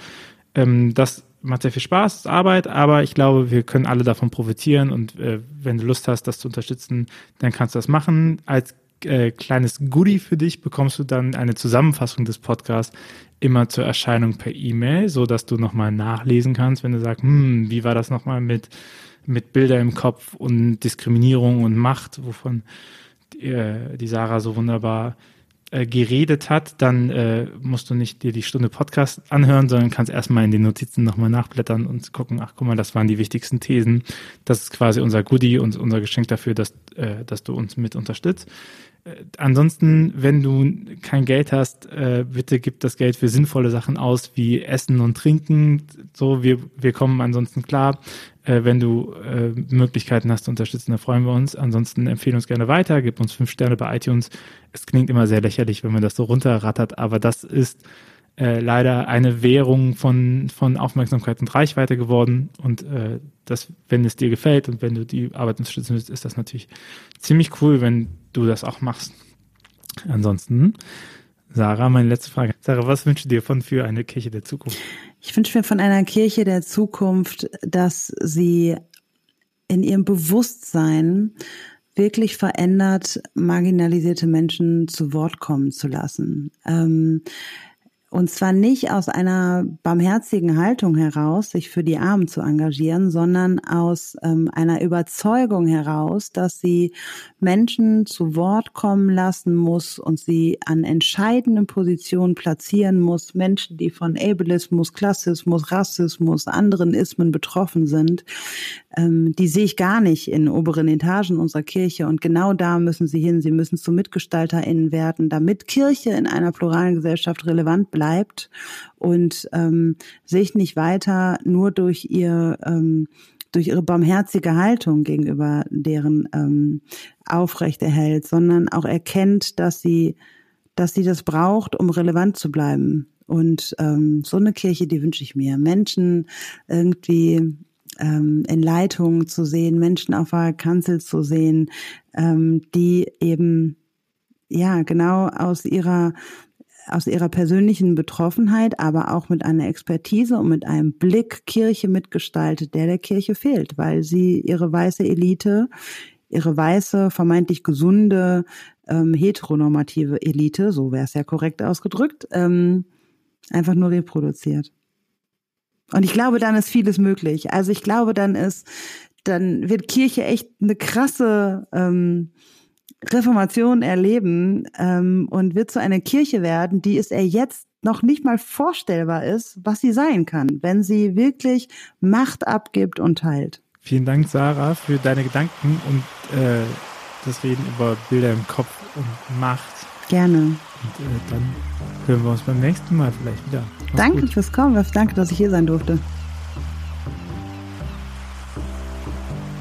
Ähm, das macht sehr viel Spaß, ist Arbeit, aber ich glaube, wir können alle davon profitieren und äh, wenn du Lust hast, das zu unterstützen, dann kannst du das machen. Als äh, kleines Goodie für dich bekommst du dann eine Zusammenfassung des Podcasts immer zur Erscheinung per E-Mail, so dass du nochmal nachlesen kannst, wenn du sagst, hm, wie war das nochmal mit, mit Bilder im Kopf und Diskriminierung und Macht, wovon äh, die Sarah so wunderbar äh, geredet hat, dann äh, musst du nicht dir die Stunde Podcast anhören, sondern kannst erstmal in den Notizen nochmal nachblättern und gucken, ach guck mal, das waren die wichtigsten Thesen. Das ist quasi unser Goodie und unser Geschenk dafür, dass, äh, dass du uns mit unterstützt. Äh, ansonsten, wenn du kein Geld hast, bitte gib das Geld für sinnvolle Sachen aus, wie Essen und Trinken. So, wir, wir kommen ansonsten klar. Äh, wenn du äh, Möglichkeiten hast zu unterstützen, dann freuen wir uns. Ansonsten empfehle uns gerne weiter, gib uns fünf Sterne bei iTunes. Es klingt immer sehr lächerlich, wenn man das so runterrattert, aber das ist äh, leider eine Währung von, von Aufmerksamkeit und Reichweite geworden. Und äh, das, wenn es dir gefällt und wenn du die Arbeit unterstützen willst, ist das natürlich ziemlich cool, wenn du das auch machst. Ansonsten, Sarah, meine letzte Frage. Sarah, was wünschst du dir von für eine Kirche der Zukunft? Ich wünsche mir von einer Kirche der Zukunft, dass sie in ihrem Bewusstsein wirklich verändert, marginalisierte Menschen zu Wort kommen zu lassen. Ähm, und zwar nicht aus einer barmherzigen Haltung heraus, sich für die Armen zu engagieren, sondern aus ähm, einer Überzeugung heraus, dass sie Menschen zu Wort kommen lassen muss und sie an entscheidenden Positionen platzieren muss. Menschen, die von Ableismus, Klassismus, Rassismus, anderen Ismen betroffen sind, ähm, die sehe ich gar nicht in oberen Etagen unserer Kirche. Und genau da müssen sie hin. Sie müssen zu MitgestalterInnen werden, damit Kirche in einer pluralen Gesellschaft relevant bleibt bleibt und ähm, sich nicht weiter nur durch ihr ähm, durch ihre barmherzige Haltung gegenüber deren ähm, aufrechterhält, sondern auch erkennt, dass sie, dass sie das braucht, um relevant zu bleiben. Und ähm, so eine Kirche, die wünsche ich mir. Menschen irgendwie ähm, in Leitung zu sehen, Menschen auf der Kanzel zu sehen, ähm, die eben ja genau aus ihrer aus ihrer persönlichen Betroffenheit, aber auch mit einer Expertise und mit einem Blick Kirche mitgestaltet, der der Kirche fehlt, weil sie ihre weiße Elite, ihre weiße, vermeintlich gesunde, ähm, heteronormative Elite, so wäre es ja korrekt ausgedrückt, ähm, einfach nur reproduziert. Und ich glaube, dann ist vieles möglich. Also ich glaube, dann ist, dann wird Kirche echt eine krasse ähm, Reformation erleben ähm, und wird zu einer Kirche werden, die es er jetzt noch nicht mal vorstellbar ist, was sie sein kann, wenn sie wirklich Macht abgibt und teilt. Vielen Dank, Sarah, für deine Gedanken und äh, das Reden über Bilder im Kopf und Macht. Gerne. Und äh, dann hören wir uns beim nächsten Mal vielleicht wieder. Mach's Danke gut. fürs Kommen. Danke, dass ich hier sein durfte.